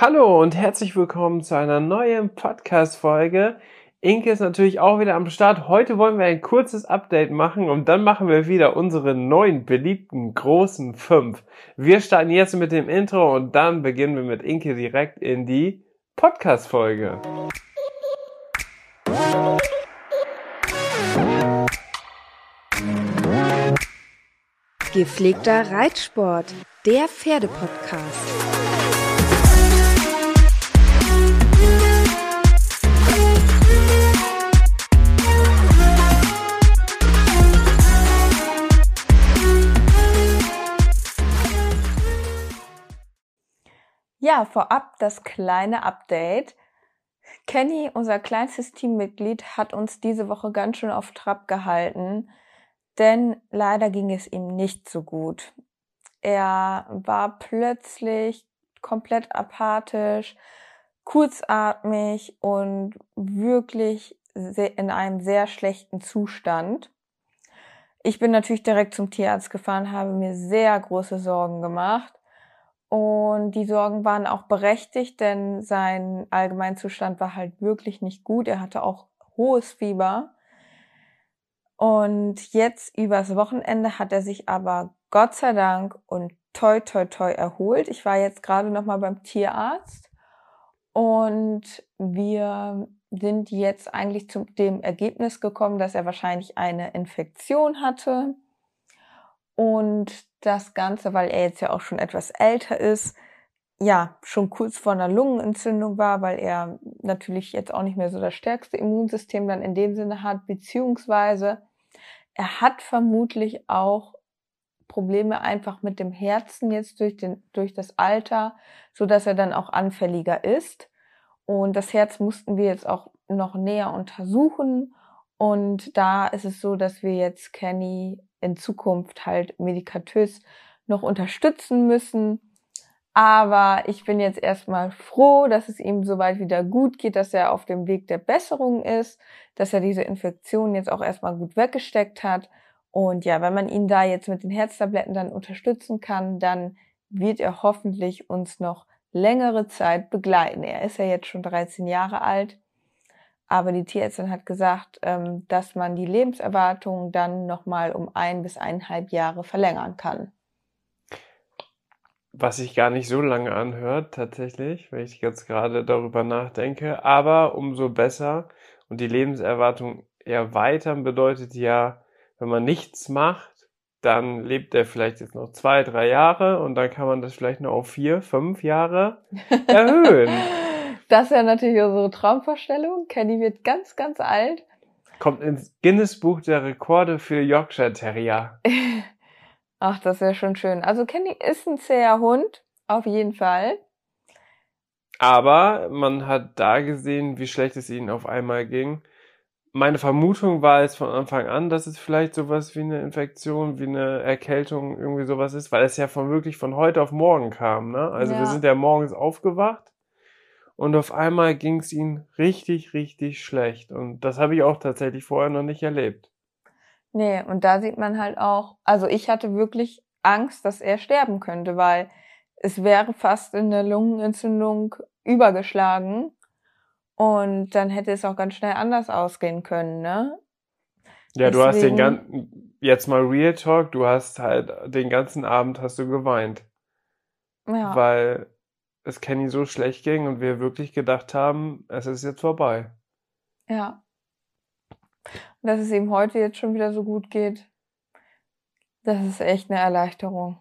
Hallo und herzlich willkommen zu einer neuen Podcast-Folge. Inke ist natürlich auch wieder am Start. Heute wollen wir ein kurzes Update machen und dann machen wir wieder unsere neuen beliebten großen fünf. Wir starten jetzt mit dem Intro und dann beginnen wir mit Inke direkt in die Podcast-Folge. Gepflegter Reitsport, der Pferdepodcast. Ja, vorab das kleine Update. Kenny, unser kleinstes Teammitglied, hat uns diese Woche ganz schön auf Trab gehalten, denn leider ging es ihm nicht so gut. Er war plötzlich komplett apathisch, kurzatmig und wirklich in einem sehr schlechten Zustand. Ich bin natürlich direkt zum Tierarzt gefahren, habe mir sehr große Sorgen gemacht. Und die Sorgen waren auch berechtigt, denn sein Allgemeinzustand war halt wirklich nicht gut. Er hatte auch hohes Fieber. Und jetzt übers Wochenende hat er sich aber Gott sei Dank und toi toi toi erholt. Ich war jetzt gerade noch mal beim Tierarzt und wir sind jetzt eigentlich zu dem Ergebnis gekommen, dass er wahrscheinlich eine Infektion hatte und das Ganze, weil er jetzt ja auch schon etwas älter ist, ja, schon kurz vor einer Lungenentzündung war, weil er natürlich jetzt auch nicht mehr so das stärkste Immunsystem dann in dem Sinne hat, beziehungsweise er hat vermutlich auch Probleme einfach mit dem Herzen jetzt durch den, durch das Alter, so dass er dann auch anfälliger ist. Und das Herz mussten wir jetzt auch noch näher untersuchen. Und da ist es so, dass wir jetzt Kenny in Zukunft halt medikatös noch unterstützen müssen. Aber ich bin jetzt erstmal froh, dass es ihm soweit wieder gut geht, dass er auf dem Weg der Besserung ist, dass er diese Infektion jetzt auch erstmal gut weggesteckt hat. Und ja, wenn man ihn da jetzt mit den Herztabletten dann unterstützen kann, dann wird er hoffentlich uns noch längere Zeit begleiten. Er ist ja jetzt schon 13 Jahre alt aber die Tierärztin hat gesagt, ähm, dass man die Lebenserwartung dann nochmal um ein bis eineinhalb Jahre verlängern kann. Was sich gar nicht so lange anhört, tatsächlich, wenn ich jetzt gerade darüber nachdenke. Aber umso besser. Und die Lebenserwartung erweitern bedeutet ja, wenn man nichts macht, dann lebt er vielleicht jetzt noch zwei, drei Jahre und dann kann man das vielleicht noch auf vier, fünf Jahre erhöhen. Das ist ja natürlich unsere Traumvorstellung. Kenny wird ganz, ganz alt. Kommt ins Guinness Buch der Rekorde für Yorkshire Terrier. Ach, das wäre schon schön. Also Kenny ist ein zäher Hund, auf jeden Fall. Aber man hat da gesehen, wie schlecht es ihnen auf einmal ging. Meine Vermutung war es von Anfang an, dass es vielleicht sowas wie eine Infektion, wie eine Erkältung, irgendwie sowas ist, weil es ja von wirklich von heute auf morgen kam. Ne? Also ja. wir sind ja morgens aufgewacht und auf einmal ging es ihm richtig, richtig schlecht. Und das habe ich auch tatsächlich vorher noch nicht erlebt. Nee, und da sieht man halt auch, also ich hatte wirklich Angst, dass er sterben könnte, weil es wäre fast in der Lungenentzündung übergeschlagen und dann hätte es auch ganz schnell anders ausgehen können, ne? Ja, Deswegen, du hast den ganzen, jetzt mal Real Talk, du hast halt den ganzen Abend hast du geweint. Ja. Weil es Kenny so schlecht ging und wir wirklich gedacht haben, es ist jetzt vorbei. Ja. Und dass es ihm heute jetzt schon wieder so gut geht, das ist echt eine Erleichterung.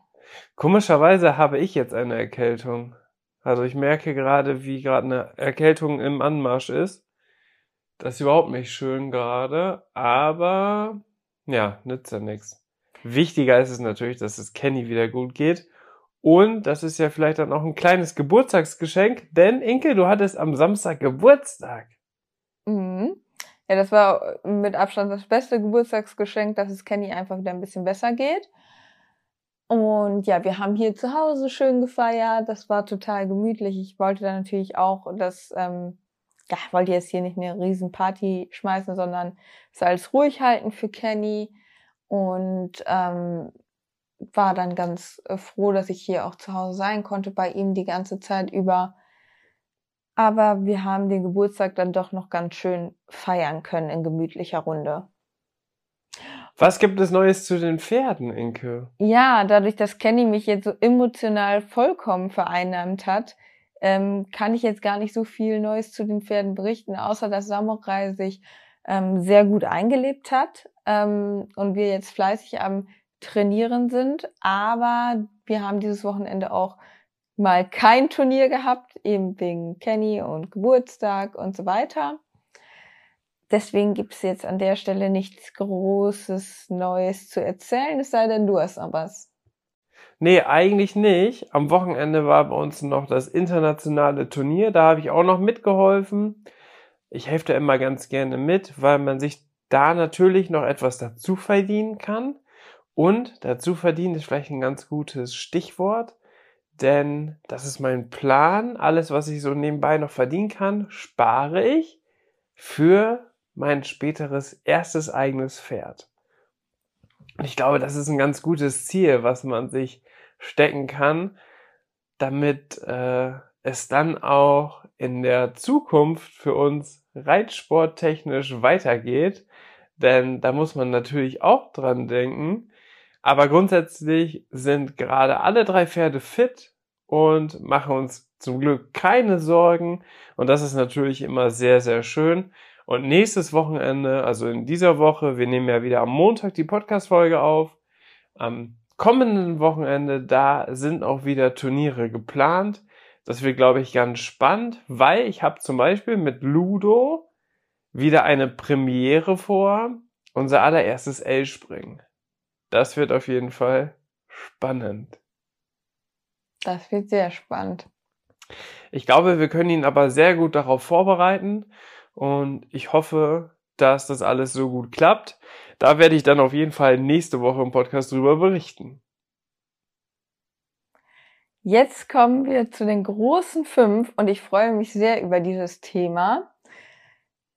Komischerweise habe ich jetzt eine Erkältung. Also ich merke gerade, wie gerade eine Erkältung im Anmarsch ist. Das ist überhaupt nicht schön gerade, aber ja, nützt ja nichts. Wichtiger ist es natürlich, dass es Kenny wieder gut geht Und das ist ja vielleicht dann auch ein kleines Geburtstagsgeschenk, denn Inke, du hattest am Samstag Geburtstag. Mhm. Ja, das war mit Abstand das beste Geburtstagsgeschenk, dass es Kenny einfach wieder ein bisschen besser geht. Und ja, wir haben hier zu Hause schön gefeiert. Das war total gemütlich. Ich wollte dann natürlich auch, dass, ähm, ja, wollte jetzt hier nicht eine riesen Party schmeißen, sondern es alles ruhig halten für Kenny. Und ähm, war dann ganz äh, froh, dass ich hier auch zu Hause sein konnte bei ihm die ganze Zeit über. Aber wir haben den Geburtstag dann doch noch ganz schön feiern können in gemütlicher Runde. Was gibt es Neues zu den Pferden, Inke? Ja, dadurch, dass Kenny mich jetzt so emotional vollkommen vereinnahmt hat, ähm, kann ich jetzt gar nicht so viel Neues zu den Pferden berichten, außer dass Samurai sich ähm, sehr gut eingelebt hat ähm, und wir jetzt fleißig am Trainieren sind. Aber wir haben dieses Wochenende auch mal kein Turnier gehabt, eben wegen Kenny und Geburtstag und so weiter. Deswegen gibt es jetzt an der Stelle nichts Großes Neues zu erzählen, es sei denn, du hast noch was. Nee, eigentlich nicht. Am Wochenende war bei uns noch das internationale Turnier. Da habe ich auch noch mitgeholfen. Ich helfe da immer ganz gerne mit, weil man sich da natürlich noch etwas dazu verdienen kann. Und dazu verdienen ist vielleicht ein ganz gutes Stichwort, denn das ist mein Plan. Alles, was ich so nebenbei noch verdienen kann, spare ich für mein späteres erstes eigenes Pferd. Und ich glaube, das ist ein ganz gutes Ziel, was man sich stecken kann, damit äh, es dann auch in der Zukunft für uns reitsporttechnisch weitergeht. Denn da muss man natürlich auch dran denken. Aber grundsätzlich sind gerade alle drei Pferde fit und machen uns zum Glück keine Sorgen. Und das ist natürlich immer sehr, sehr schön. Und nächstes Wochenende, also in dieser Woche, wir nehmen ja wieder am Montag die Podcast-Folge auf. Am kommenden Wochenende, da sind auch wieder Turniere geplant. Das wird, glaube ich, ganz spannend, weil ich habe zum Beispiel mit Ludo wieder eine Premiere vor, unser allererstes L-Springen. Das wird auf jeden Fall spannend. Das wird sehr spannend. Ich glaube, wir können ihn aber sehr gut darauf vorbereiten und ich hoffe, dass das alles so gut klappt. Da werde ich dann auf jeden Fall nächste Woche im Podcast drüber berichten. Jetzt kommen wir zu den großen fünf und ich freue mich sehr über dieses Thema,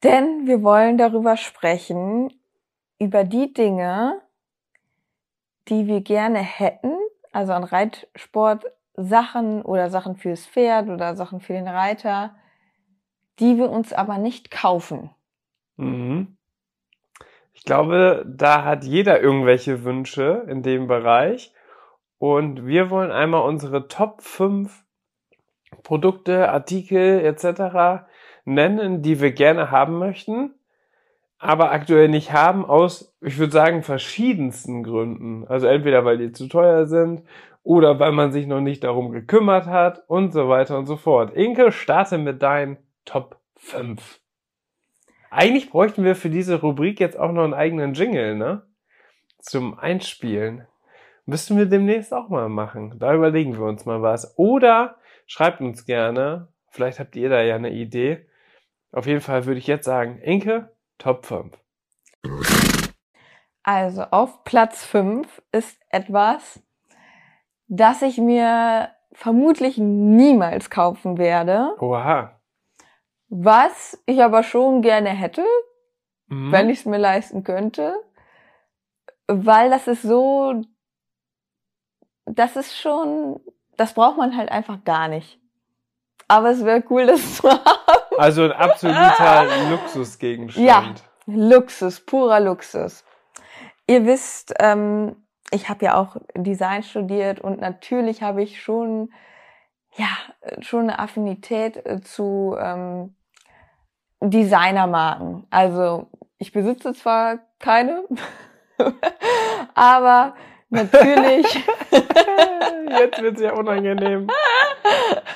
denn wir wollen darüber sprechen, über die Dinge, die wir gerne hätten, also an Reitsport-Sachen oder Sachen fürs Pferd oder Sachen für den Reiter, die wir uns aber nicht kaufen. Mhm. Ich glaube, da hat jeder irgendwelche Wünsche in dem Bereich. Und wir wollen einmal unsere Top 5 Produkte, Artikel etc. nennen, die wir gerne haben möchten, aber aktuell nicht haben aus, ich würde sagen, verschiedensten Gründen. Also entweder weil die zu teuer sind oder weil man sich noch nicht darum gekümmert hat und so weiter und so fort. Inke, starte mit deinen Top 5. Eigentlich bräuchten wir für diese Rubrik jetzt auch noch einen eigenen Jingle, ne? Zum Einspielen. Müssten wir demnächst auch mal machen. Da überlegen wir uns mal was. Oder schreibt uns gerne. Vielleicht habt ihr da ja eine Idee. Auf jeden Fall würde ich jetzt sagen, Inke, Top 5. Also auf Platz 5 ist etwas, das ich mir vermutlich niemals kaufen werde. Oha. Was ich aber schon gerne hätte, mhm. wenn ich es mir leisten könnte, weil das ist so, das ist schon, das braucht man halt einfach gar nicht. Aber es wäre cool, das zu haben. Also ein absoluter Luxusgegenstand. Ja, Luxus, purer Luxus. Ihr wisst, ähm, ich habe ja auch Design studiert und natürlich habe ich schon, ja, schon eine Affinität äh, zu ähm, Designermarken. Also ich besitze zwar keine, aber natürlich. Jetzt wird's ja unangenehm.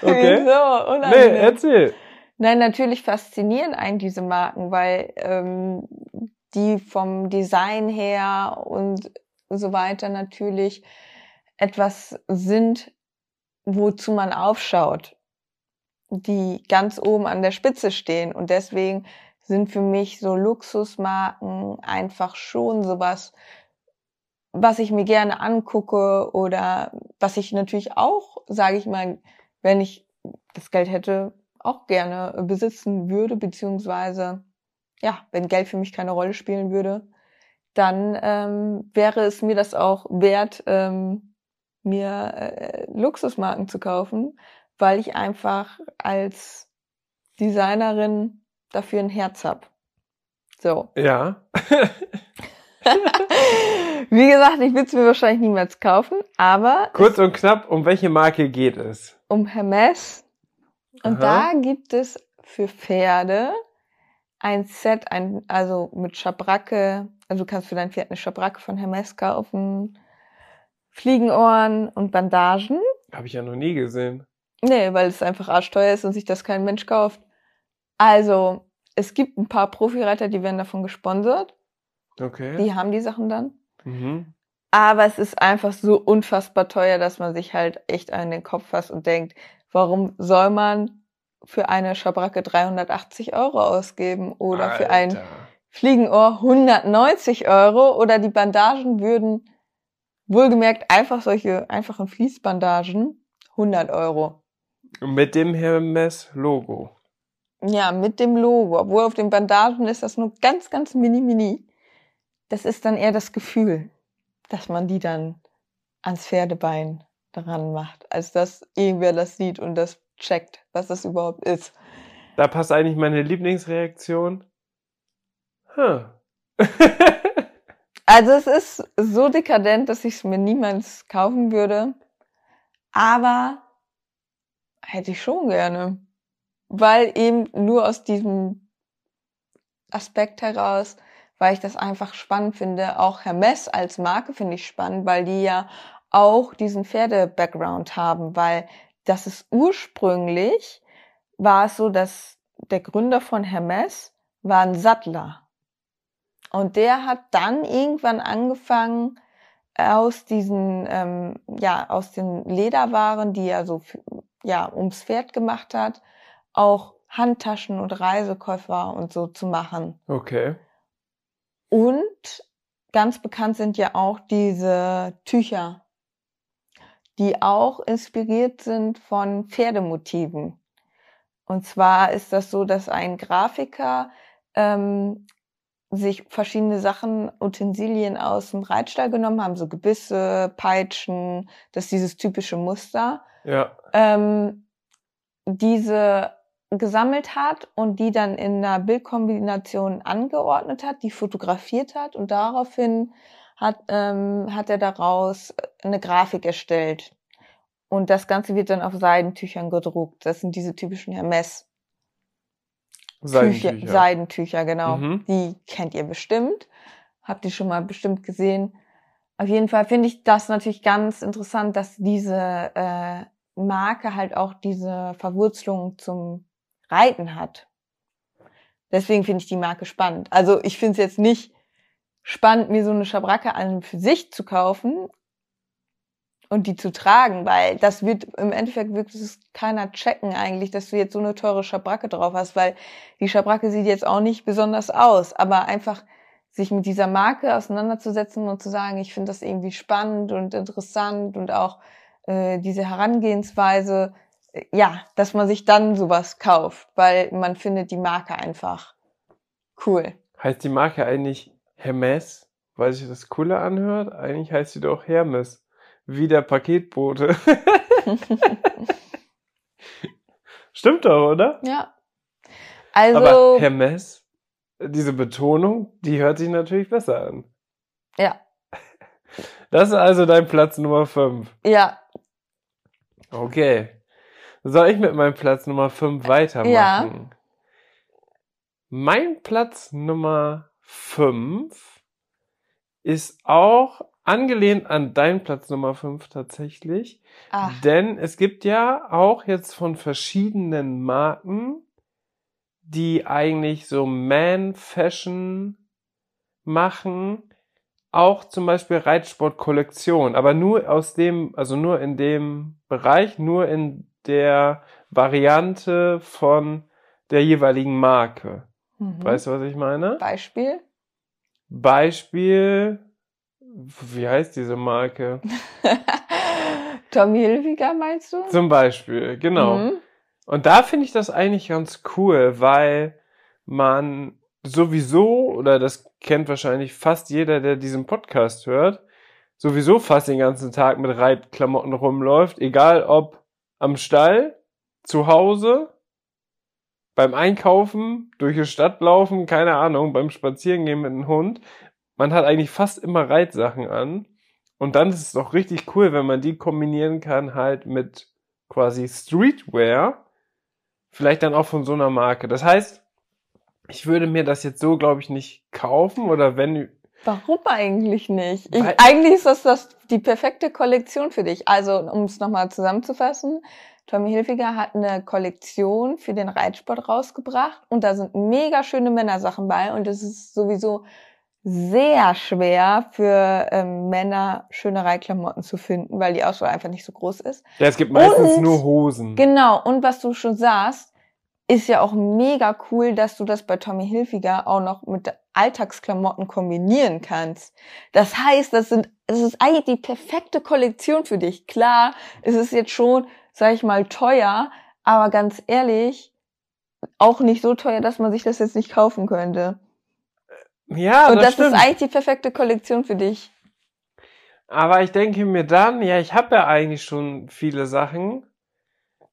Okay. Wieso? Unangenehm. Nee, erzähl. Nein, natürlich faszinieren einen diese Marken, weil ähm, die vom Design her und so weiter natürlich etwas sind, wozu man aufschaut, die ganz oben an der Spitze stehen. Und deswegen sind für mich so Luxusmarken einfach schon sowas, was ich mir gerne angucke oder was ich natürlich auch, sage ich mal, wenn ich das Geld hätte, auch gerne besitzen würde, beziehungsweise ja, wenn Geld für mich keine Rolle spielen würde, dann ähm, wäre es mir das auch wert, ähm, mir äh, Luxusmarken zu kaufen, weil ich einfach als Designerin dafür ein Herz hab. So. Ja. Wie gesagt, ich würde es mir wahrscheinlich niemals kaufen, aber. Kurz und knapp, um welche Marke geht es? Um Hermes. Und Aha. da gibt es für Pferde ein Set, ein, also mit Schabracke, also du kannst für dein Pferd eine Schabracke von Hermes kaufen, Fliegenohren und Bandagen. Habe ich ja noch nie gesehen. Nee, weil es einfach arschteuer ist und sich das kein Mensch kauft. Also, es gibt ein paar Profireiter, die werden davon gesponsert. Okay. Die haben die Sachen dann. Mhm. Aber es ist einfach so unfassbar teuer, dass man sich halt echt an den Kopf fasst und denkt, warum soll man für eine Schabracke 380 Euro ausgeben oder für ein Alter. Fliegenohr 190 Euro oder die Bandagen würden wohlgemerkt einfach solche einfachen Fließbandagen 100 Euro. Mit dem Hermes-Logo. Ja, mit dem Logo. Obwohl auf den Bandagen ist das nur ganz, ganz mini, mini. Das ist dann eher das Gefühl, dass man die dann ans Pferdebein dran macht, als dass irgendwer das sieht und das checkt, was das überhaupt ist. Da passt eigentlich meine Lieblingsreaktion. Huh. Also es ist so dekadent, dass ich es mir niemals kaufen würde. Aber hätte ich schon gerne. Weil eben nur aus diesem Aspekt heraus, weil ich das einfach spannend finde. Auch Hermes als Marke finde ich spannend, weil die ja auch diesen Pferde-Background haben, weil das ist ursprünglich, war es so, dass der Gründer von Hermes war ein Sattler. Und der hat dann irgendwann angefangen, aus diesen, ähm, ja, aus den Lederwaren, die er so, ja, ums Pferd gemacht hat, auch Handtaschen und Reisekoffer und so zu machen. Okay. Und ganz bekannt sind ja auch diese Tücher, die auch inspiriert sind von Pferdemotiven. Und zwar ist das so, dass ein Grafiker ähm, sich verschiedene Sachen, Utensilien aus dem Reitstall genommen haben, so Gebisse, Peitschen, das ist dieses typische Muster Ja. ähm, diese gesammelt hat und die dann in einer Bildkombination angeordnet hat, die fotografiert hat und daraufhin hat, ähm, hat er daraus eine Grafik erstellt. Und das Ganze wird dann auf Seidentüchern gedruckt. Das sind diese typischen Hermes. Seidentücher. Tücher, Seidentücher, genau. Mhm. Die kennt ihr bestimmt. Habt ihr schon mal bestimmt gesehen. Auf jeden Fall finde ich das natürlich ganz interessant, dass diese äh, Marke halt auch diese Verwurzelung zum Reiten hat. Deswegen finde ich die Marke spannend. Also ich finde es jetzt nicht spannend, mir so eine Schabracke an für sich zu kaufen und die zu tragen, weil das wird im Endeffekt wirklich keiner checken eigentlich, dass du jetzt so eine teure Schabracke drauf hast, weil die Schabracke sieht jetzt auch nicht besonders aus, aber einfach sich mit dieser Marke auseinanderzusetzen und zu sagen, ich finde das irgendwie spannend und interessant und auch äh, diese Herangehensweise, äh, ja, dass man sich dann sowas kauft, weil man findet die Marke einfach cool. Heißt die Marke eigentlich Hermes, weil sich das cooler anhört? Eigentlich heißt sie doch Hermes. Wie der Paketbote. Stimmt doch, oder? ja. Also, Aber Hermes, diese Betonung, die hört sich natürlich besser an. ja, Das ist also dein Platz Nummer 5. ja, Okay. Soll ich mit meinem Platz Nummer 5 weitermachen? Ja. Mein Platz Nummer 5 ist auch angelehnt an deinen Platz Nummer 5 tatsächlich. ach, Denn es gibt ja auch jetzt von verschiedenen Marken, die eigentlich so Man-Fashion machen, auch zum Beispiel Reitsportkollektion, aber nur aus dem, also nur in dem Bereich, nur in der Variante von der jeweiligen Marke. Mhm. Weißt du, was ich meine? Beispiel? Beispiel, wie heißt diese Marke? Tommy Hilfiger meinst du? Zum Beispiel, genau. Mhm. Und da finde ich das eigentlich ganz cool, weil man sowieso, oder das kennt wahrscheinlich fast jeder, der diesen Podcast hört, sowieso fast den ganzen Tag mit Reitklamotten rumläuft, egal ob am Stall, zu Hause, beim Einkaufen, durch die Stadt laufen, keine Ahnung, beim Spazierengehen mit dem Hund. Man hat eigentlich fast immer Reitsachen an. Und dann ist es doch richtig cool, wenn man die kombinieren kann halt mit quasi Streetwear. Vielleicht dann auch von so einer Marke. Das heißt, ich würde mir das jetzt so, glaube ich, nicht kaufen oder wenn. Warum eigentlich nicht? Ich, eigentlich ist das, das die perfekte Kollektion für dich. Also, um es nochmal zusammenzufassen, Tommy Hilfiger hat eine Kollektion für den Reitsport rausgebracht und da sind mega schöne Männersachen bei und es ist sowieso sehr schwer für ähm, Männer schöne Reitklamotten zu finden, weil die Auswahl einfach nicht so groß ist. Ja, es gibt meistens Und- nur Hosen. Genau, und was du schon sagst, ist ja auch mega cool, dass du das bei Tommy Hilfiger auch noch mit Alltagsklamotten kombinieren kannst. Das heißt, das sind, es ist eigentlich die perfekte Kollektion für dich. Klar, es ist jetzt schon, sag ich mal, teuer, aber ganz ehrlich, auch nicht so teuer, dass man sich das jetzt nicht kaufen könnte. Ja, und das, das, ist eigentlich die perfekte Kollektion für dich. Aber ich denke mir dann, ja, ich habe ja eigentlich schon viele Sachen.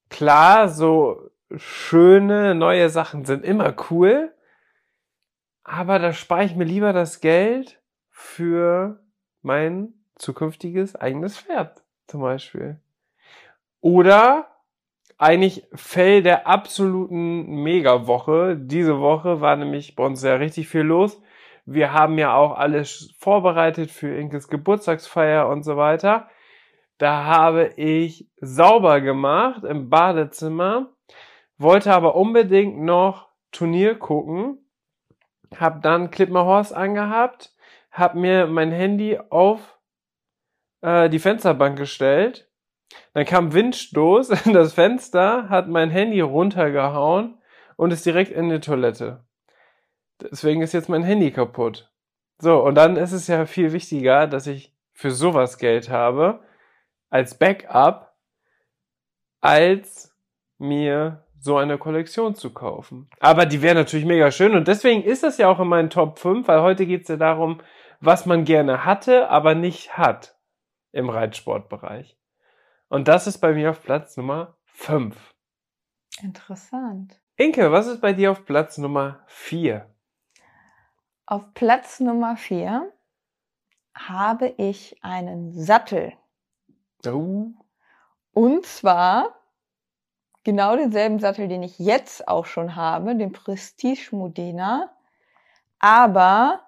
Klar, so schöne neue Sachen sind immer cool, aber da spare ich mir lieber das Geld für mein zukünftiges eigenes Pferd zum Beispiel. Oder eigentlich Fell der absoluten Mega-Woche. Diese Woche war nämlich bei uns ja richtig viel los. Wir haben ja auch alles vorbereitet für Inkes Geburtstagsfeier und so weiter. Da habe ich sauber gemacht im Badezimmer, wollte aber unbedingt noch Turnier gucken, hab dann Horse angehabt, hab mir mein Handy auf äh, die Fensterbank gestellt, dann kam Windstoß in das Fenster, hat mein Handy runtergehauen und ist direkt in die Toilette. Deswegen ist jetzt mein Handy kaputt. So, und dann ist es ja viel wichtiger, dass ich für sowas Geld habe, als Backup, als mir so eine Kollektion zu kaufen. Aber die wäre natürlich mega schön und deswegen ist das ja auch in meinen Top 5, weil heute geht es ja darum, was man gerne hatte, aber nicht hat im Reitsportbereich. Und das ist bei mir auf Platz Nummer 5. Interessant. Inke, was ist bei dir auf Platz Nummer 4? Auf Platz Nummer vier habe ich einen Sattel. Oh, Und zwar genau denselben Sattel, den ich jetzt auch schon habe, den Prestige Modena, aber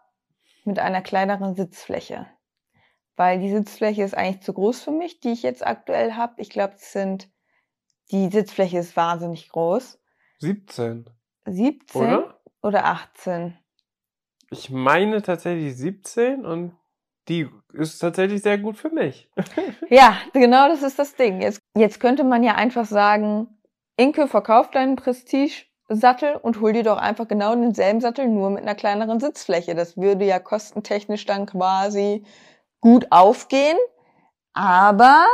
mit einer kleineren Sitzfläche. Weil die Sitzfläche ist eigentlich zu groß für mich, die ich jetzt aktuell habe. Ich glaube, es sind, die Sitzfläche ist wahnsinnig groß. 17, 17 oder? oder 18. Ich meine tatsächlich 17 und die ist tatsächlich sehr gut für mich. Ja, genau das ist das Ding. Jetzt, jetzt könnte man ja einfach sagen, Inke, verkauf deinen Prestige-Sattel und hol dir doch einfach genau denselben Sattel, nur mit einer kleineren Sitzfläche. Das würde ja kostentechnisch dann quasi gut aufgehen. Aber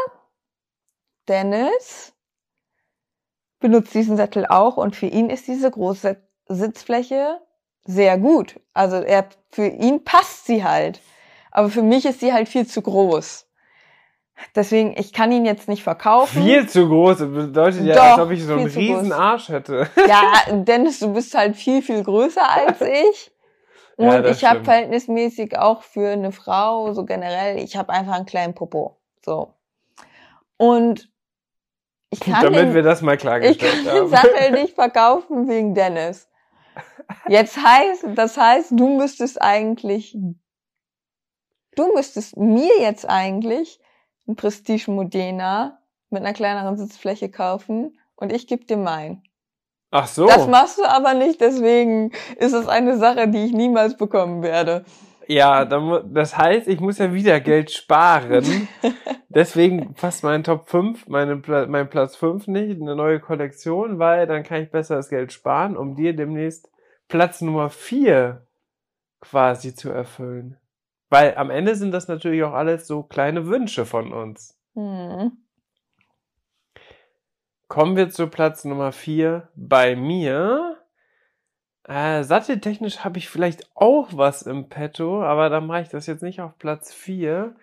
Dennis benutzt diesen Sattel auch und für ihn ist diese große Sitzfläche sehr gut. Also er, für ihn passt sie halt. Aber für mich ist sie halt viel zu groß. Deswegen, ich kann ihn jetzt nicht verkaufen. Viel zu groß. Das bedeutet ja, Doch, als ob ich so einen riesen groß. Arsch hätte. Ja, Dennis, du bist halt viel, viel größer als ich. Und Ja, ich habe verhältnismäßig auch für eine Frau, so generell, ich habe einfach einen kleinen Popo. So. Und ich kann Damit den, wir das mal ich klargestellt kann den haben. Sattel nicht verkaufen wegen Dennis. Jetzt heißt, das heißt, du müsstest eigentlich, du müsstest mir jetzt eigentlich ein Prestige Modena mit einer kleineren Sitzfläche kaufen und ich gebe dir meinen. Ach so. Das machst du aber nicht, deswegen ist es eine Sache, die ich niemals bekommen werde. Ja, das heißt, ich muss ja wieder Geld sparen. Deswegen passt mein Top 5, meine, mein Platz 5 nicht, eine neue Kollektion, weil dann kann ich besser das Geld sparen, um dir demnächst Platz Nummer 4 quasi zu erfüllen. Weil am Ende sind das natürlich auch alles so kleine Wünsche von uns. Hm. Kommen wir zu Platz Nummer 4 bei mir. Äh, satteltechnisch habe ich vielleicht auch was im Petto, aber dann mache ich das jetzt nicht auf Platz 4.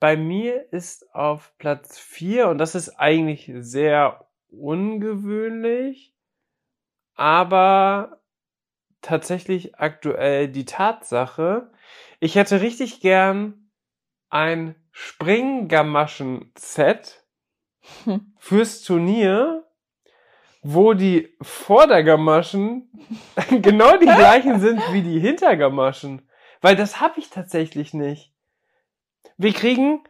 Bei mir ist auf Platz 4, und das ist eigentlich sehr ungewöhnlich, aber tatsächlich aktuell die Tatsache, ich hätte richtig gern ein Springgamaschen-Set fürs Turnier, wo die Vordergamaschen genau die gleichen sind wie die Hintergamaschen. Weil das habe ich tatsächlich nicht. Wir kriegen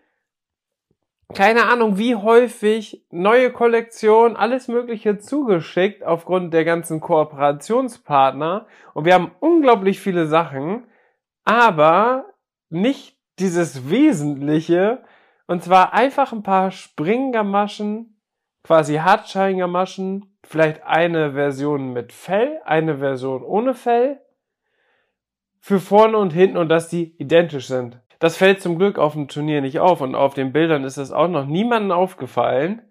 keine Ahnung, wie häufig neue Kollektionen, alles Mögliche zugeschickt aufgrund der ganzen Kooperationspartner. Und wir haben unglaublich viele Sachen, aber nicht dieses Wesentliche, und zwar einfach ein paar Springgamaschen, quasi Hartscheingamaschen, vielleicht eine Version mit Fell, eine Version ohne Fell, für vorne und hinten und dass die identisch sind. Das fällt zum Glück auf dem Turnier nicht auf und auf den Bildern ist es auch noch niemandem aufgefallen.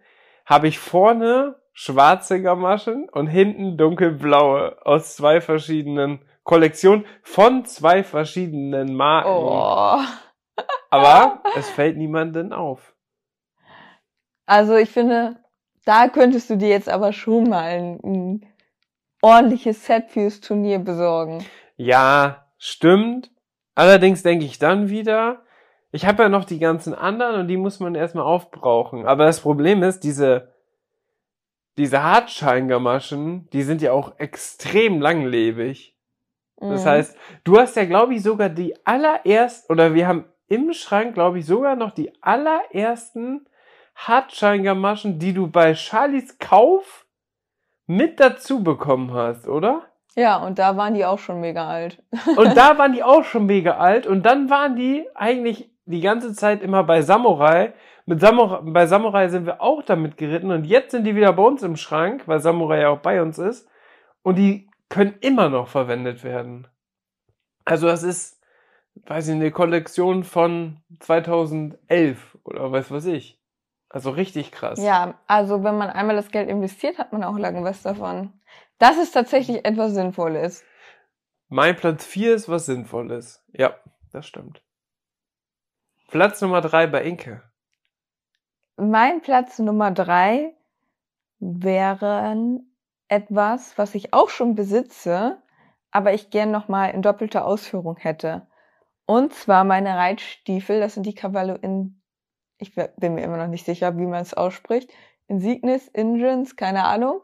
Habe ich vorne schwarze Gamaschen und hinten dunkelblaue aus zwei verschiedenen Kollektionen von zwei verschiedenen Marken. Oh. Aber es fällt niemandem auf. Also ich finde, da könntest du dir jetzt aber schon mal ein, ein ordentliches Set fürs Turnier besorgen. Ja, stimmt. Allerdings denke ich dann wieder, ich habe ja noch die ganzen anderen und die muss man erstmal aufbrauchen. Aber das Problem ist, diese, diese Hartscheingamaschen, die sind ja auch extrem langlebig. Das mhm. heißt, du hast ja, glaube ich, sogar die allererst, oder wir haben im Schrank, glaube ich, sogar noch die allerersten Hartscheingamaschen, die du bei Charlies Kauf mit dazu bekommen hast, oder? Ja, und da waren die auch schon mega alt. und da waren die auch schon mega alt und dann waren die eigentlich die ganze Zeit immer bei Samurai. Mit Samurai, bei Samurai sind wir auch damit geritten und jetzt sind die wieder bei uns im Schrank, weil Samurai ja auch bei uns ist und die können immer noch verwendet werden. Also das ist weiß ich, eine Kollektion von 2011 oder was weiß ich. Also richtig krass. Ja, also wenn man einmal das Geld investiert, hat man auch lange was davon. Das ist tatsächlich etwas Sinnvolles. Mein Platz 4 ist was Sinnvolles. Ja, das stimmt. Platz Nummer 3 bei Inke. Mein Platz Nummer 3 wäre etwas, was ich auch schon besitze, aber ich gern nochmal in doppelter Ausführung hätte. Und zwar meine Reitstiefel, das sind die Cavallo in, ich bin mir immer noch nicht sicher, wie man es ausspricht, Insignis, Ingens, keine Ahnung.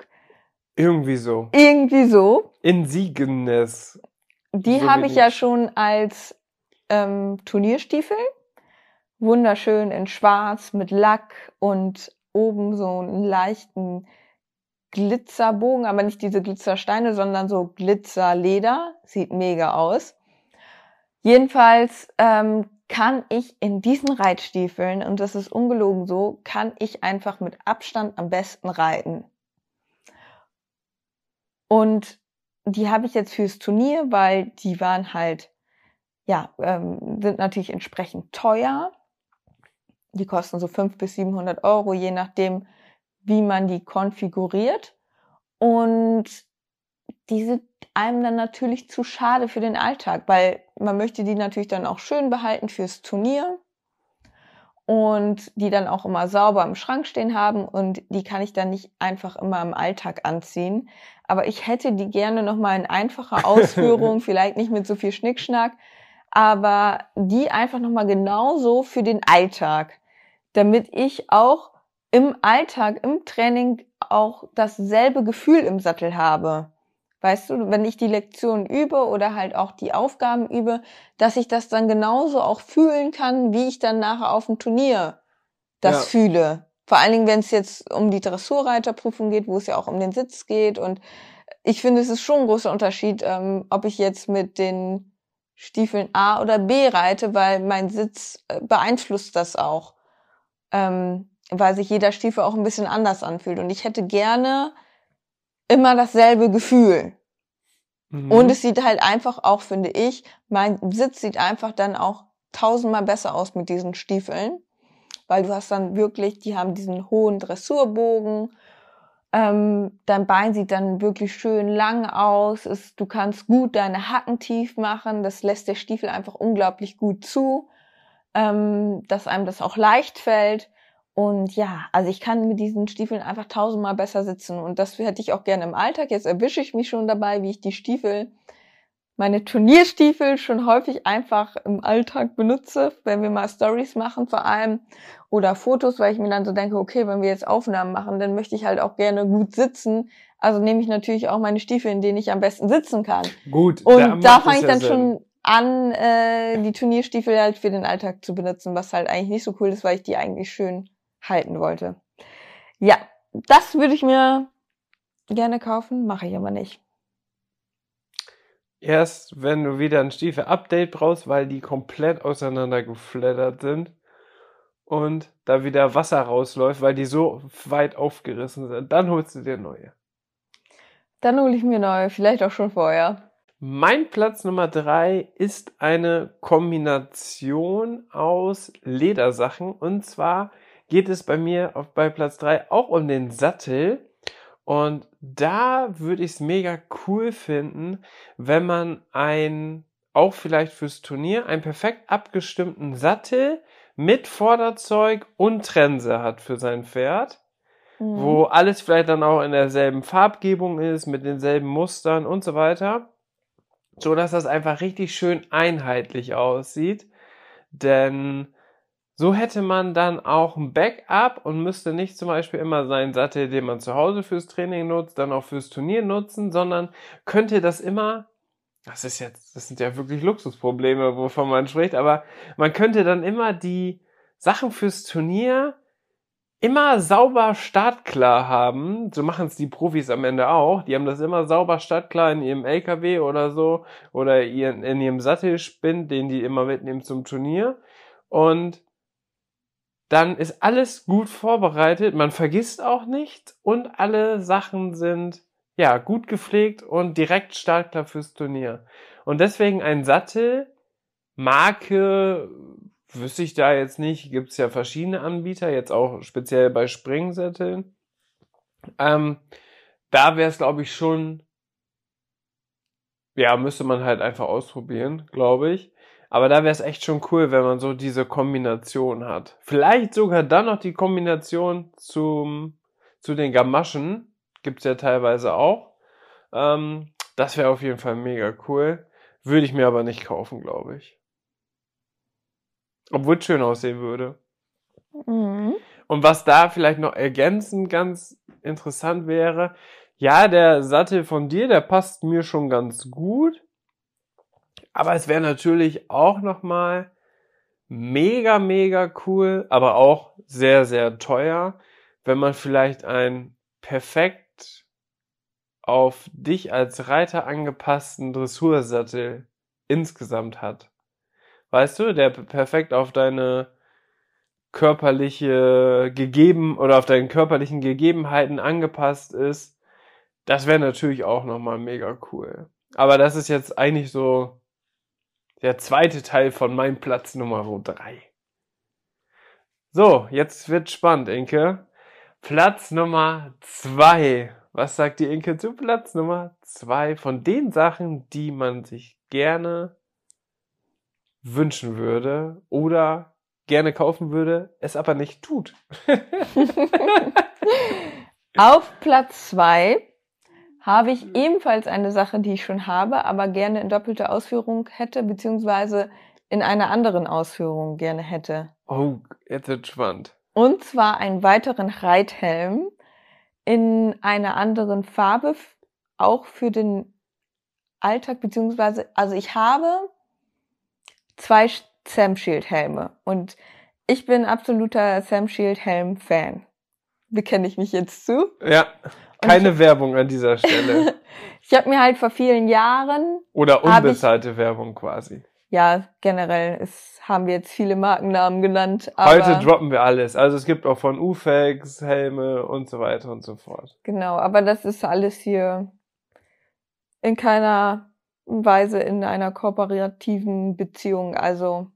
Irgendwie so. Irgendwie so. Insignis. Die so habe ich ja schon als ähm, Turnierstiefel. Wunderschön in schwarz mit Lack und oben so einen leichten Glitzerbogen, aber nicht diese Glitzersteine, sondern so Glitzerleder. Sieht mega aus. Jedenfalls ähm, kann ich in diesen Reitstiefeln, und das ist ungelogen so, kann ich einfach mit Abstand am besten reiten. Und die habe ich jetzt fürs Turnier, weil die waren halt, ja, ähm, sind natürlich entsprechend teuer. Die kosten so fünf bis 700 Euro, je nachdem, wie man die konfiguriert. Und die sind einem dann natürlich zu schade für den Alltag, weil man möchte die natürlich dann auch schön behalten fürs Turnier und die dann auch immer sauber im Schrank stehen haben und die kann ich dann nicht einfach immer im Alltag anziehen. Aber ich hätte die gerne nochmal in einfacher Ausführung, vielleicht nicht mit so viel Schnickschnack, aber die einfach nochmal genauso für den Alltag, damit ich auch im Alltag, im Training auch dasselbe Gefühl im Sattel habe. Weißt du, wenn ich die Lektion übe oder halt auch die Aufgaben übe, dass ich das dann genauso auch fühlen kann, wie ich dann nachher auf dem Turnier das ja. fühle. Vor allen Dingen, wenn es jetzt um die Dressurreiterprüfung geht, wo es ja auch um den Sitz geht. Und ich finde, es ist schon ein großer Unterschied, ähm, ob ich jetzt mit den Stiefeln A oder B reite, weil mein Sitz äh, beeinflusst das auch. Ähm, weil sich jeder Stiefel auch ein bisschen anders anfühlt. Und ich hätte gerne immer dasselbe Gefühl. Mhm. Und es sieht halt einfach auch, finde ich, mein Sitz sieht einfach dann auch tausendmal besser aus mit diesen Stiefeln. Weil du hast dann wirklich, die haben diesen hohen Dressurbogen ähm, dein Bein sieht dann wirklich schön lang aus. Es, du kannst gut deine Hacken tief machen. Das lässt der Stiefel einfach unglaublich gut zu, ähm, dass einem das auch leicht fällt. Und ja, also ich kann mit diesen Stiefeln einfach tausendmal besser sitzen. Und das hätte ich auch gerne im Alltag. Jetzt erwische ich mich schon dabei, wie ich die Stiefel meine Turnierstiefel schon häufig einfach im Alltag benutze, wenn wir mal Stories machen vor allem oder Fotos, weil ich mir dann so denke, okay, wenn wir jetzt Aufnahmen machen, dann möchte ich halt auch gerne gut sitzen. Also nehme ich natürlich auch meine Stiefel, in denen ich am besten sitzen kann. Gut. Und da fange ich dann ja schon an, äh, die Turnierstiefel halt für den Alltag zu benutzen, was halt eigentlich nicht so cool ist, weil ich die eigentlich schön halten wollte. Ja, das würde ich mir gerne kaufen, mache ich aber nicht erst, wenn du wieder ein Stiefel-Update brauchst, weil die komplett auseinandergeflattert sind und da wieder Wasser rausläuft, weil die so weit aufgerissen sind, dann holst du dir neue. Dann hole ich mir neue, vielleicht auch schon vorher. Mein Platz Nummer drei ist eine Kombination aus Ledersachen und zwar geht es bei mir auf, bei Platz drei auch um den Sattel und da würde ich es mega cool finden, wenn man ein, auch vielleicht fürs Turnier, einen perfekt abgestimmten Sattel mit Vorderzeug und Trense hat für sein Pferd. Mhm. Wo alles vielleicht dann auch in derselben Farbgebung ist, mit denselben Mustern und so weiter. So dass das einfach richtig schön einheitlich aussieht. Denn so hätte man dann auch ein Backup und müsste nicht zum Beispiel immer seinen Sattel, den man zu Hause fürs Training nutzt, dann auch fürs Turnier nutzen, sondern könnte das immer, das ist jetzt, das sind ja wirklich Luxusprobleme, wovon man spricht, aber man könnte dann immer die Sachen fürs Turnier immer sauber startklar haben. So machen es die Profis am Ende auch. Die haben das immer sauber startklar in ihrem LKW oder so oder in ihrem Sattelspind, den die immer mitnehmen zum Turnier. Und dann ist alles gut vorbereitet, man vergisst auch nicht und alle Sachen sind ja gut gepflegt und direkt startklar fürs Turnier. Und deswegen ein Sattel, Marke, wüsste ich da jetzt nicht, gibt's ja verschiedene Anbieter, jetzt auch speziell bei Springsätteln. Ähm, da wäre es, glaube ich, schon, ja, müsste man halt einfach ausprobieren, glaube ich. Aber da wäre es echt schon cool, wenn man so diese Kombination hat. Vielleicht sogar dann noch die Kombination zum, zu den Gamaschen. Gibt's ja teilweise auch. Ähm, das wäre auf jeden Fall mega cool. Würde ich mir aber nicht kaufen, glaube ich. Obwohl es schön aussehen würde. Mhm. Und was da vielleicht noch ergänzend ganz interessant wäre, ja, der Sattel von dir, der passt mir schon ganz gut. Aber es wäre natürlich auch nochmal mega, mega cool, aber auch sehr, sehr teuer, wenn man vielleicht ein perfekt auf dich als Reiter angepassten Dressursattel insgesamt hat. Weißt du, der perfekt auf deine körperliche gegeben oder auf deinen körperlichen Gegebenheiten angepasst ist. Das wäre natürlich auch nochmal mega cool. Aber das ist jetzt eigentlich so der zweite Teil von meinem Platz Nummer drei. So, jetzt wird spannend, Inke. Platz Nummer zwei. Was sagt die Inke zu Platz Nummer zwei von den Sachen, die man sich gerne wünschen würde oder gerne kaufen würde, es aber nicht tut? Auf Platz zwei habe ich ebenfalls eine Sache, die ich schon habe, aber gerne in doppelter Ausführung hätte, beziehungsweise in einer anderen Ausführung gerne hätte. Oh, jetzt wird spannend. Und zwar einen weiteren Reithelm in einer anderen Farbe, auch für den Alltag, beziehungsweise, also ich habe zwei Sam Shield Helme und ich bin absoluter Sam Shield Helm Fan. Bekenne ich mich jetzt zu? Ja. Keine ich, Werbung an dieser Stelle. ich habe mir halt vor vielen Jahren. Oder unbezahlte ich, Werbung quasi. ja, generell ist, haben wir jetzt viele Markennamen genannt. Heute droppen wir alles. Also es gibt auch von UFEX, Helme und so weiter und so fort. Genau, aber das ist alles hier in keiner Weise in einer kooperativen Beziehung. Also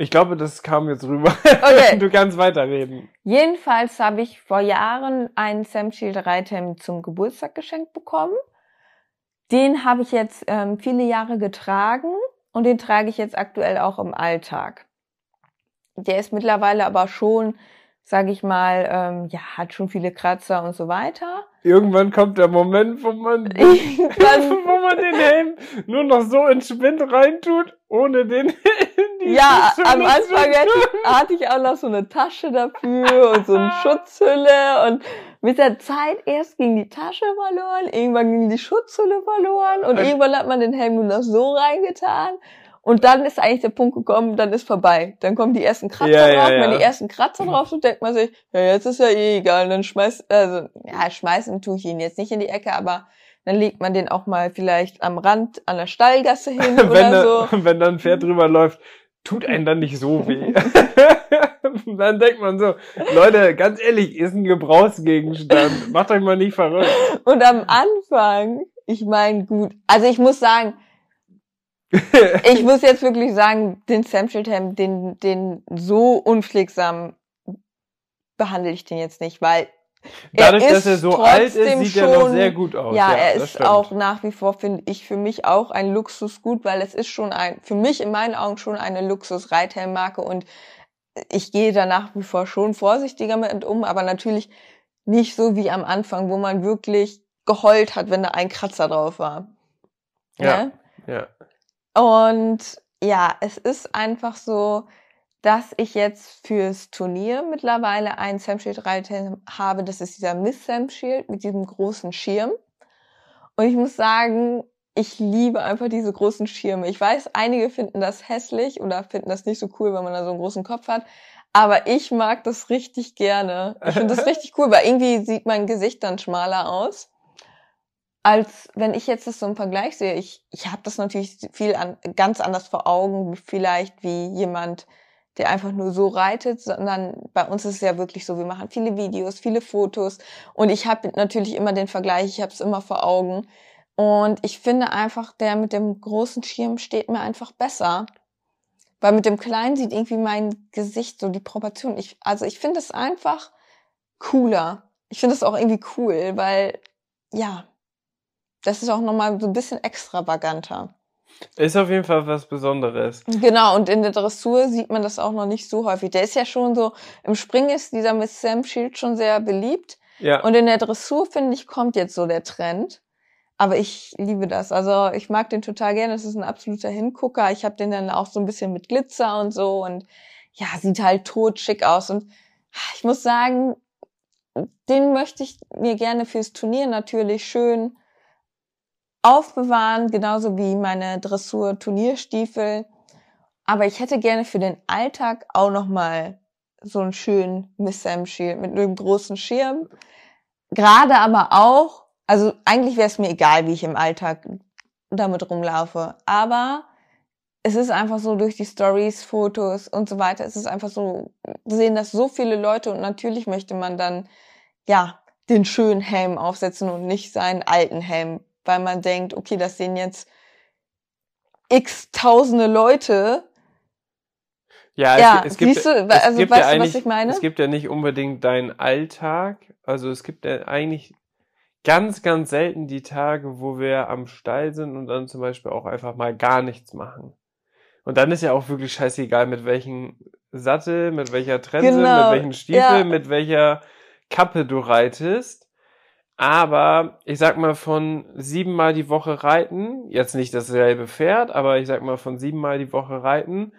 Ich glaube, das kam jetzt rüber. Okay. Du kannst weiterreden. jedenfalls habe ich vor Jahren einen Sam Shield Reithelm zum Geburtstag geschenkt bekommen. Den habe ich jetzt ähm, viele Jahre getragen und den trage ich jetzt aktuell auch im Alltag. Der ist mittlerweile aber schon, sage ich mal, ähm, ja, hat schon viele Kratzer und so weiter. Irgendwann kommt der Moment, wo man, wo man den Helm nur noch so in Spind reintut, ohne den in die Ja, Schutzhülle am Anfang hatte, tun. hatte ich auch noch so eine Tasche dafür und so eine Schutzhülle und mit der Zeit erst ging die Tasche verloren, irgendwann ging die Schutzhülle verloren und Und- irgendwann hat man den Helm nur noch so reingetan und dann ist eigentlich der Punkt gekommen, dann ist vorbei. Dann kommen die ersten Kratzer Ja, ja, drauf. Wenn ja. die ersten Kratzer drauf sind, denkt man sich, ja, jetzt ist ja eh egal. Dann schmeißt, also, ja, schmeißen tue ich ihn jetzt nicht in die Ecke, aber dann legt man den auch mal vielleicht am Rand an der Stallgasse hin wenn, oder da, so. wenn dann ein Pferd drüber läuft, tut einen dann nicht so weh. dann denkt man so, Leute, ganz ehrlich, ist ein Gebrauchsgegenstand. Macht euch mal nicht verrückt. Und am Anfang, ich meine, gut, also ich muss sagen, ich muss jetzt wirklich sagen, den Sam Schildhelm, den, den so unpflegsam behandle ich den jetzt nicht, weil Dadurch, er dass er so alt ist, sieht er noch schon- sehr gut aus. Ja, er das ist auch nach wie vor, finde ich, für mich auch ein Luxusgut, weil es ist schon ein, für mich in meinen Augen schon eine Luxus-Reithelmmarke und ich gehe da nach wie vor schon vorsichtiger mit um, aber natürlich nicht so wie am Anfang, wo man wirklich geheult hat, wenn da ein Kratzer drauf war. Ja. Ne? Ja. Und ja, es ist einfach so, dass ich jetzt fürs Turnier mittlerweile einen Sam Shield Reithelm habe. Das ist dieser Miss Sam Shield mit diesem großen Schirm. Und ich muss sagen, ich liebe einfach diese großen Schirme. Ich weiß, einige finden das hässlich oder finden das nicht so cool, wenn man da so einen großen Kopf hat. Aber ich mag das richtig gerne. Ich finde das richtig cool, weil irgendwie sieht mein Gesicht dann schmaler aus als wenn ich jetzt das so im Vergleich sehe, ich, ich habe das natürlich viel an, ganz anders vor Augen, vielleicht wie jemand, der einfach nur so reitet, sondern bei uns ist es ja wirklich so, wir machen viele Videos, viele Fotos und ich habe natürlich immer den Vergleich, ich habe es immer vor Augen und ich finde einfach, der mit dem großen Schirm steht mir einfach besser. Weil mit dem kleinen sieht irgendwie mein Gesicht so die Proportion. Ich, also ich finde es einfach cooler. Ich finde es auch irgendwie cool, weil ja, das ist auch nochmal so ein bisschen extravaganter. Ist auf jeden Fall was Besonderes. Genau, und in der Dressur sieht man das auch noch nicht so häufig. Der ist ja schon so, im Springen ist dieser Miss Sam Shield schon sehr beliebt. Ja. Und in der Dressur, finde ich, kommt jetzt so der Trend. Aber ich liebe das. Also ich mag den total gerne. Das ist ein absoluter Hingucker. Ich habe den dann auch so ein bisschen mit Glitzer und so. Und ja, sieht halt totschick aus. Und ich muss sagen, den möchte ich mir gerne fürs Turnier natürlich schön aufbewahren, genauso wie meine Dressur-Turnierstiefel. Aber ich hätte gerne für den Alltag auch noch mal so einen schönen Miss Sam Shield mit einem großen Schirm. Gerade aber auch, also eigentlich wäre es mir egal, wie ich im Alltag damit rumlaufe. Aber es ist einfach so durch die Stories, Fotos und so weiter, es ist einfach so, sehen das so viele Leute und natürlich möchte man dann, ja, den schönen Helm aufsetzen und nicht seinen alten Helm, weil man denkt, okay, das sehen jetzt x tausende Leute. Ja, Ja, es, es gibt, siehst du, es also gibt weißt ja du, was ich meine? Es gibt ja nicht unbedingt deinen Alltag. Also es gibt ja eigentlich ganz, ganz selten die Tage, wo wir am Stall sind und dann zum Beispiel auch einfach mal gar nichts machen. Und dann ist ja auch wirklich scheißegal, mit welchem Sattel, mit welcher Trense, Genau, mit welchen Stiefel, ja. mit welcher Kappe du reitest. Aber ich sag mal, von siebenmal die Woche reiten, jetzt nicht dasselbe Pferd, aber ich sag mal, von siebenmal die Woche reiten,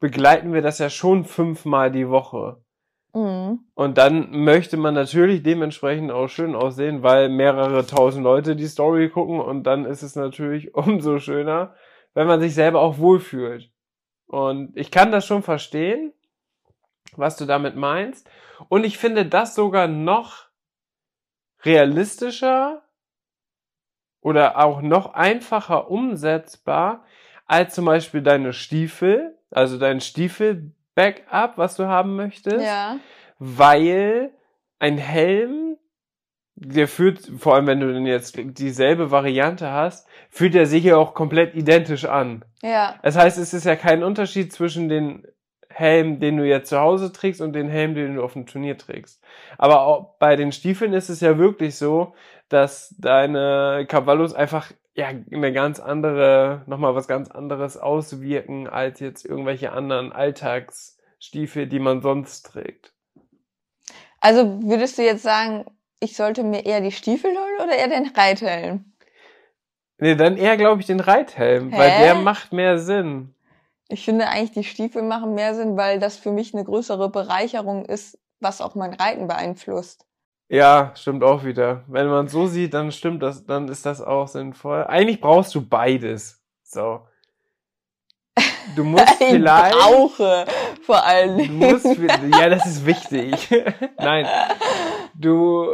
begleiten wir das ja schon fünfmal die Woche. Mhm. Und dann möchte man natürlich dementsprechend auch schön aussehen, weil mehrere tausend Leute die Story gucken und dann ist es natürlich umso schöner, wenn man sich selber auch wohlfühlt. Und ich kann das schon verstehen, was du damit meinst. Und ich finde das sogar noch realistischer oder auch noch einfacher umsetzbar als zum Beispiel deine Stiefel, also dein Stiefel-Backup, was du haben möchtest, Ja. weil ein Helm, der fühlt, vor allem wenn du denn jetzt dieselbe Variante hast, fühlt er sich ja auch komplett identisch an. Ja. Das heißt, es ist ja kein Unterschied zwischen den Helm, den du jetzt zu Hause trägst und den Helm, den du auf dem Turnier trägst. Aber auch bei den Stiefeln ist es ja wirklich so, dass deine Cavallos einfach ja eine ganz andere, nochmal was ganz anderes auswirken als jetzt irgendwelche anderen Alltagsstiefel, die man sonst trägt. Also würdest du jetzt sagen, ich sollte mir eher die Stiefel holen oder eher den Reithelm? Nee, dann eher, glaube ich, den Reithelm, Hä? weil der macht mehr Sinn. Ich finde eigentlich, die Stiefel machen mehr Sinn, weil das für mich eine größere Bereicherung ist, was auch mein Reiten beeinflusst. Ja, stimmt auch wieder. Wenn man so sieht, dann stimmt das, dann ist das auch sinnvoll. Eigentlich brauchst du beides. So. Du musst ich vielleicht. brauche vor allen Du Dingen. musst, ja, das ist wichtig. Nein. Du,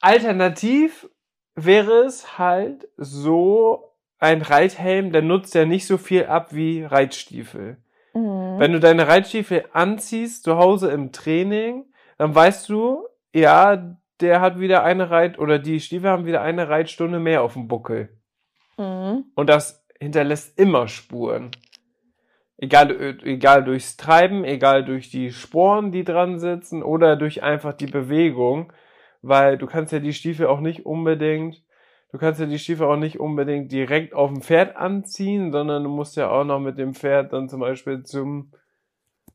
alternativ wäre es halt so, ein Reithelm, der nutzt ja nicht so viel ab wie Reitstiefel. Mhm. Wenn du deine Reitstiefel anziehst, zu Hause im Training, dann weißt du, ja, der hat wieder eine Reit, oder die Stiefel haben wieder eine Reitstunde mehr auf dem Buckel. Mhm. Und das hinterlässt immer Spuren. Egal, egal durchs Treiben, egal durch die Sporen, die dran sitzen, oder durch einfach die Bewegung, weil du kannst ja die Stiefel auch nicht unbedingt, du kannst ja die Stiefel auch nicht unbedingt direkt auf dem Pferd anziehen, sondern du musst ja auch noch mit dem Pferd dann zum Beispiel zum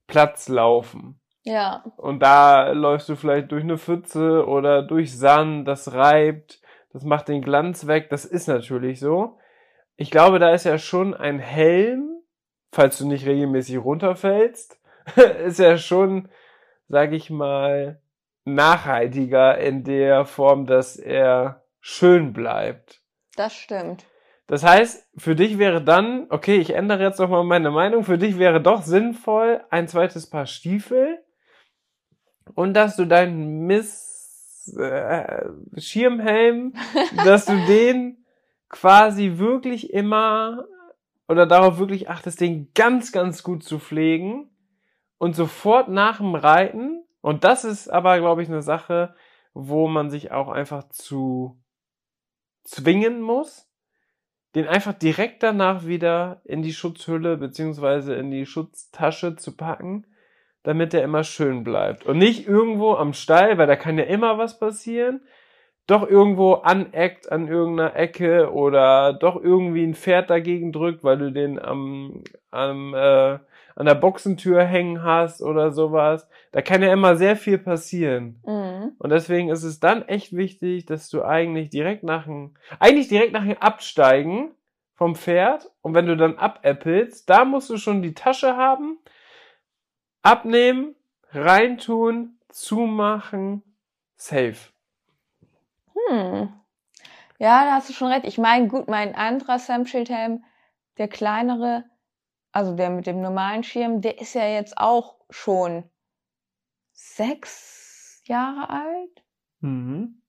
Platz laufen. Ja. Und da läufst du vielleicht durch eine Pfütze oder durch Sand, das reibt, das macht den Glanz weg, das ist natürlich so. Ich glaube, da ist ja schon ein Helm, falls du nicht regelmäßig runterfällst, ist ja schon, sag ich mal, nachhaltiger in der Form, dass er schön bleibt. Das stimmt. Das heißt, für dich wäre dann, okay, ich ändere jetzt nochmal meine Meinung, für dich wäre doch sinnvoll ein zweites Paar Stiefel und dass du deinen Miss äh, Schirmhelm, dass du den quasi wirklich immer oder darauf wirklich achtest, den ganz, ganz gut zu pflegen und sofort nach dem Reiten, und das ist aber, glaube ich, eine Sache, wo man sich auch einfach zu zwingen muss, den einfach direkt danach wieder in die Schutzhülle beziehungsweise in die Schutztasche zu packen, damit er immer schön bleibt. Und nicht irgendwo am Stall, weil da kann ja immer was passieren, doch irgendwo aneckt an irgendeiner Ecke oder doch irgendwie ein Pferd dagegen drückt, weil du den am, am äh, an der Boxentür hängen hast oder sowas. Da kann ja immer sehr viel passieren. Mhm. Und deswegen ist es dann echt wichtig, dass du eigentlich direkt nach dem, eigentlich direkt nach dem Absteigen vom Pferd und wenn du dann abäppelst, da musst du schon die Tasche haben, abnehmen, reintun, zumachen, safe. Hm. Ja, da hast du schon recht. Ich meine, gut, mein anderer Sam Schildhelm, der kleinere, also der mit dem normalen Schirm, der ist ja jetzt auch schon sechs Jahre alt. Mhm.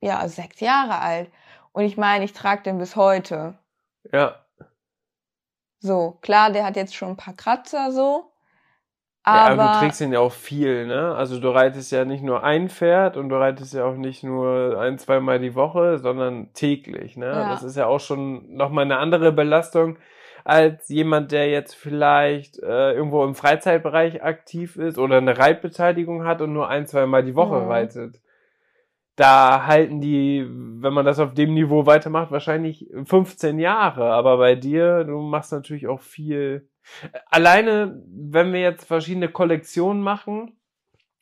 Ja, sechs Jahre alt. Und ich meine, ich trage den bis heute. Ja. So, klar, der hat jetzt schon ein paar Kratzer so. ja, Aber, aber du trägst ihn ja auch viel, ne? Also du reitest ja nicht nur ein Pferd und du reitest ja auch nicht nur ein, zweimal die Woche, sondern täglich, ne? Ja. Das ist ja auch schon nochmal eine andere Belastung als jemand, der jetzt vielleicht äh, irgendwo im Freizeitbereich aktiv ist oder eine Reitbeteiligung hat und nur ein, zweimal die Woche Mhm. reitet. Da halten die, wenn man das auf dem Niveau weitermacht, wahrscheinlich 15 Jahre. Aber bei dir, du machst natürlich auch viel. Alleine, wenn wir jetzt verschiedene Kollektionen machen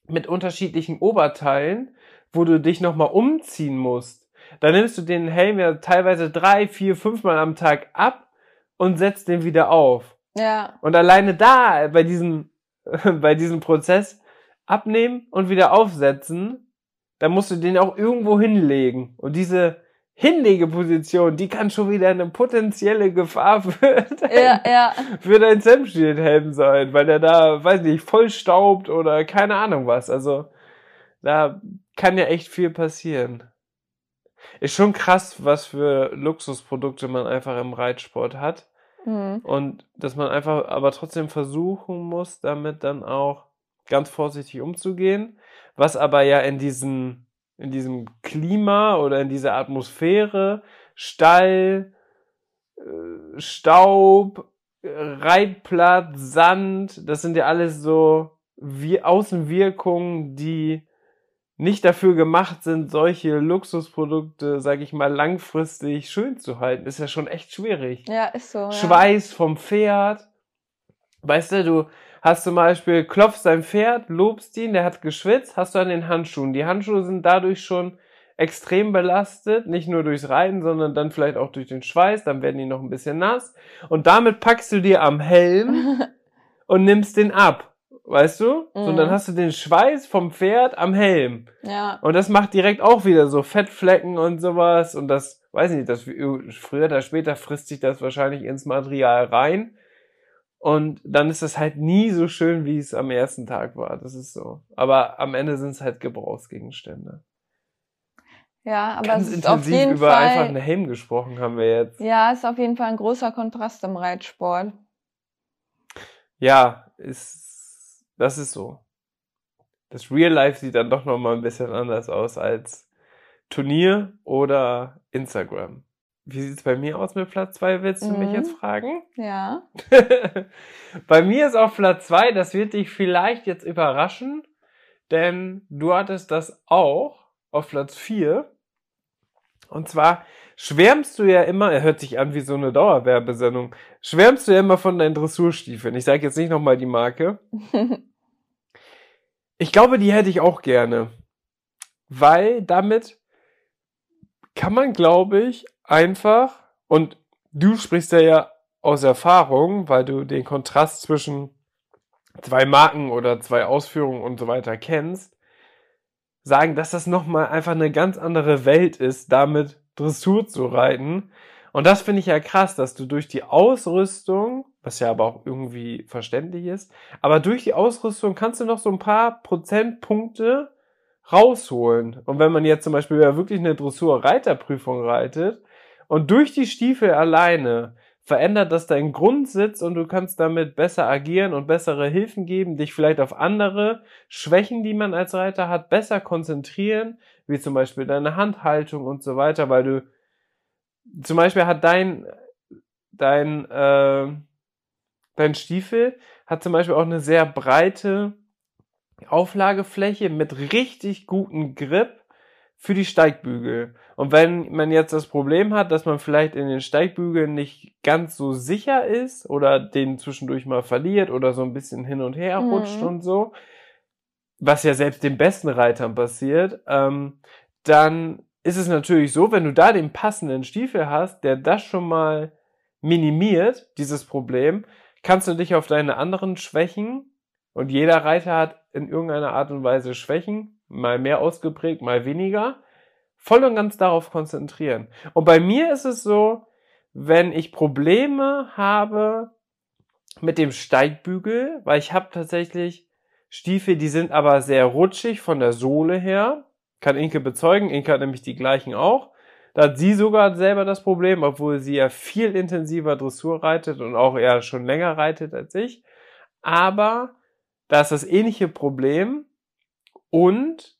mit unterschiedlichen Oberteilen, wo du dich nochmal umziehen musst, dann nimmst du den Helm ja teilweise drei, vier, fünfmal am Tag ab und setzt den wieder auf. ja, Und alleine da, bei diesem, bei diesem Prozess, abnehmen und wieder aufsetzen, da musst du den auch irgendwo hinlegen. Und diese Hinlegeposition, die kann schon wieder eine potenzielle Gefahr für dein, ja, ja. für dein Sam-Shield-Helm sein, weil der da, weiß nicht, voll staubt oder keine Ahnung was. Also, da kann ja echt viel passieren. Ist schon krass, was für Luxusprodukte man einfach im Reitsport hat. Mhm. Und dass man einfach aber trotzdem versuchen muss, damit dann auch ganz vorsichtig umzugehen. Was aber ja in diesem, in diesem Klima oder in dieser Atmosphäre, Stall, äh, Staub, Reitplatz, Sand, das sind ja alles so wie Außenwirkungen, die nicht dafür gemacht sind, solche Luxusprodukte, sag ich mal, langfristig schön zu halten, ist ja schon echt schwierig. Ja, ist so. Ja. Schweiß vom Pferd. Weißt du, du hast zum Beispiel, klopfst dein Pferd, lobst ihn, der hat geschwitzt, hast du an den Handschuhen. Die Handschuhe sind dadurch schon extrem belastet, nicht nur durchs Reiten, sondern dann vielleicht auch durch den Schweiß, dann werden die noch ein bisschen nass. Und damit packst du dir am Helm und nimmst den ab. Weißt du? Mhm. dann hast du den Schweiß vom Pferd am Helm. Ja. Und das macht direkt auch wieder so Fettflecken und sowas. Und das, weiß ich nicht, das früher oder später frisst sich das wahrscheinlich ins Material rein. Und dann ist es halt nie so schön, wie es am ersten Tag war. Das ist so. Aber am Ende sind es halt Gebrauchsgegenstände. Ja, aber Ganz es ist auf intensiv jeden über einfach Fall. einen Helm gesprochen haben wir jetzt. Ja, ist auf jeden Fall ein großer Kontrast im Reitsport. Ja, ist, das ist so. Das Real Life sieht dann doch nochmal ein bisschen anders aus als Turnier oder Instagram. Wie sieht's bei mir aus mit Platz zwei? Willst du mich Mhm. jetzt fragen? Ja. bei mir ist auf Platz zwei. das wird dich vielleicht jetzt überraschen, denn du hattest das auch auf Platz vier. Und zwar schwärmst du ja immer, er hört sich an wie so eine Dauerwerbesendung, schwärmst du ja immer von deinen Dressurstiefeln. Ich sage jetzt nicht nochmal die Marke. Ich glaube, die hätte ich auch gerne. Weil damit kann man, glaube ich, einfach, und du sprichst ja, ja aus Erfahrung, weil du den Kontrast zwischen zwei Marken oder zwei Ausführungen und so weiter kennst, sagen, dass das nochmal einfach eine ganz andere Welt ist, damit Dressur zu reiten. Und das finde ich ja krass, dass du durch die Ausrüstung, was ja aber auch irgendwie verständlich ist, aber durch die Ausrüstung kannst du noch so ein paar Prozentpunkte rausholen. Und wenn man jetzt zum Beispiel ja wirklich eine Dressur-Reiterprüfung reitet und durch die Stiefel alleine verändert das deinen Grundsitz und du kannst damit besser agieren und bessere Hilfen geben, dich vielleicht auf andere Schwächen, die man als Reiter hat, besser konzentrieren, wie zum Beispiel deine Handhaltung und so weiter, weil du zum Beispiel hat dein dein äh, dein Stiefel hat zum Beispiel auch eine sehr breite Auflagefläche mit richtig guten Grip für die Steigbügel. Und wenn man jetzt das Problem hat, dass man vielleicht in den Steigbügeln nicht ganz so sicher ist oder den zwischendurch mal verliert oder so ein bisschen hin und her Mhm. rutscht und so, was ja selbst den besten Reitern passiert, ähm, dann ist es natürlich so, wenn du da den passenden Stiefel hast, der das schon mal minimiert, dieses Problem, kannst du dich auf deine anderen Schwächen, und jeder Reiter hat in irgendeiner Art und Weise Schwächen, mal mehr ausgeprägt, mal weniger, voll und ganz darauf konzentrieren. Und bei mir ist es so, wenn ich Probleme habe mit dem Steigbügel, weil ich habe tatsächlich Stiefel, die sind aber sehr rutschig von der Sohle her, kann Inke bezeugen, Inke hat nämlich die gleichen auch. Da hat sie sogar selber das Problem, obwohl sie ja viel intensiver Dressur reitet und auch eher schon länger reitet als ich. Aber da ist das ähnliche Problem und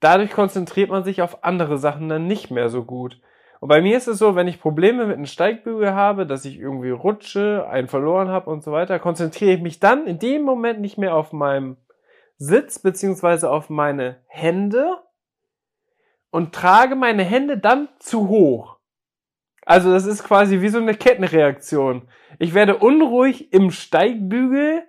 dadurch konzentriert man sich auf andere Sachen dann nicht mehr so gut. Und bei mir ist es so, wenn ich Probleme mit einem Steigbügel habe, dass ich irgendwie rutsche, einen verloren habe und so weiter, konzentriere ich mich dann in dem Moment nicht mehr auf meinem Sitz beziehungsweise auf meine Hände und trage meine Hände dann zu hoch. Also das ist quasi wie so eine Kettenreaktion. Ich werde unruhig im Steigbügel.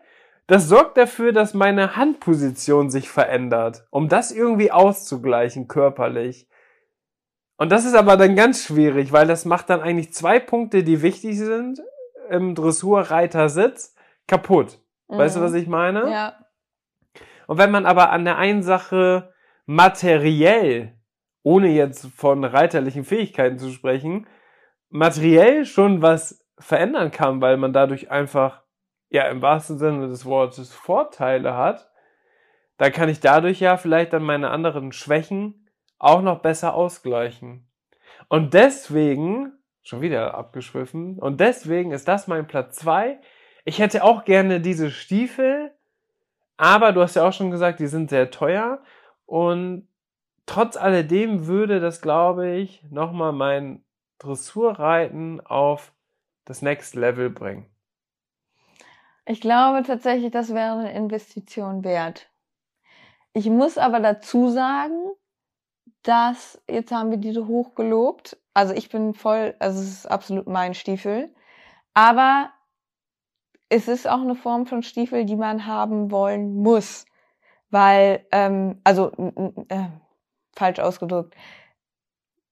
Das sorgt dafür, dass meine Handposition sich verändert, um das irgendwie auszugleichen körperlich. Und das ist aber dann ganz schwierig, weil das macht dann eigentlich zwei Punkte, die wichtig sind im Dressurreitersitz, kaputt. Weißt du, was ich meine? Mhm. Ja. Und wenn man aber an der einen Sache materiell, ohne jetzt von reiterlichen Fähigkeiten zu sprechen, materiell schon was verändern kann, weil man dadurch einfach, ja, im wahrsten Sinne des Wortes Vorteile hat, dann kann ich dadurch ja vielleicht dann meine anderen Schwächen auch noch besser ausgleichen. Und deswegen Schon wieder abgeschwiffen. Und deswegen ist das mein Platz zwei. Ich hätte auch gerne diese Stiefel, aber du hast ja auch schon gesagt, die sind sehr teuer. Und trotz alledem würde das, glaube ich, nochmal mein Dressurreiten auf das Next Level bringen. Ich glaube tatsächlich, das wäre eine Investition wert. Ich muss aber dazu sagen, dass jetzt haben wir diese hochgelobt. Also ich bin voll, also es ist absolut mein Stiefel. Aber es ist auch eine Form von Stiefel, die man haben wollen muss. Weil, ähm, also äh, falsch ausgedrückt.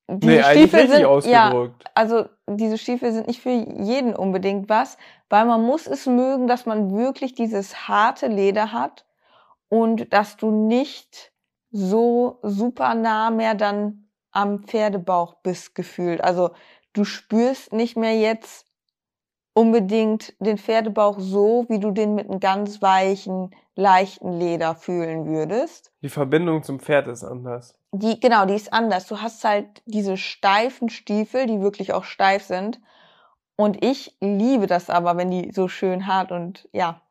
Diese nee, Stiefel sind, ausgedrückt. Ja, also diese Stiefel sind nicht für jeden unbedingt was, weil man muss es mögen, dass man wirklich dieses harte Leder hat und dass du nicht so super nah mehr dann am Pferdebauch bist gefühlt. Also du spürst nicht mehr jetzt unbedingt den Pferdebauch so, wie du den mit einem ganz weichen, leichten Leder fühlen würdest. Die Verbindung zum Pferd ist anders. Die, genau, die ist anders. Du hast halt diese steifen Stiefel, die wirklich auch steif sind. Und ich liebe das aber, wenn die so schön hart und ja,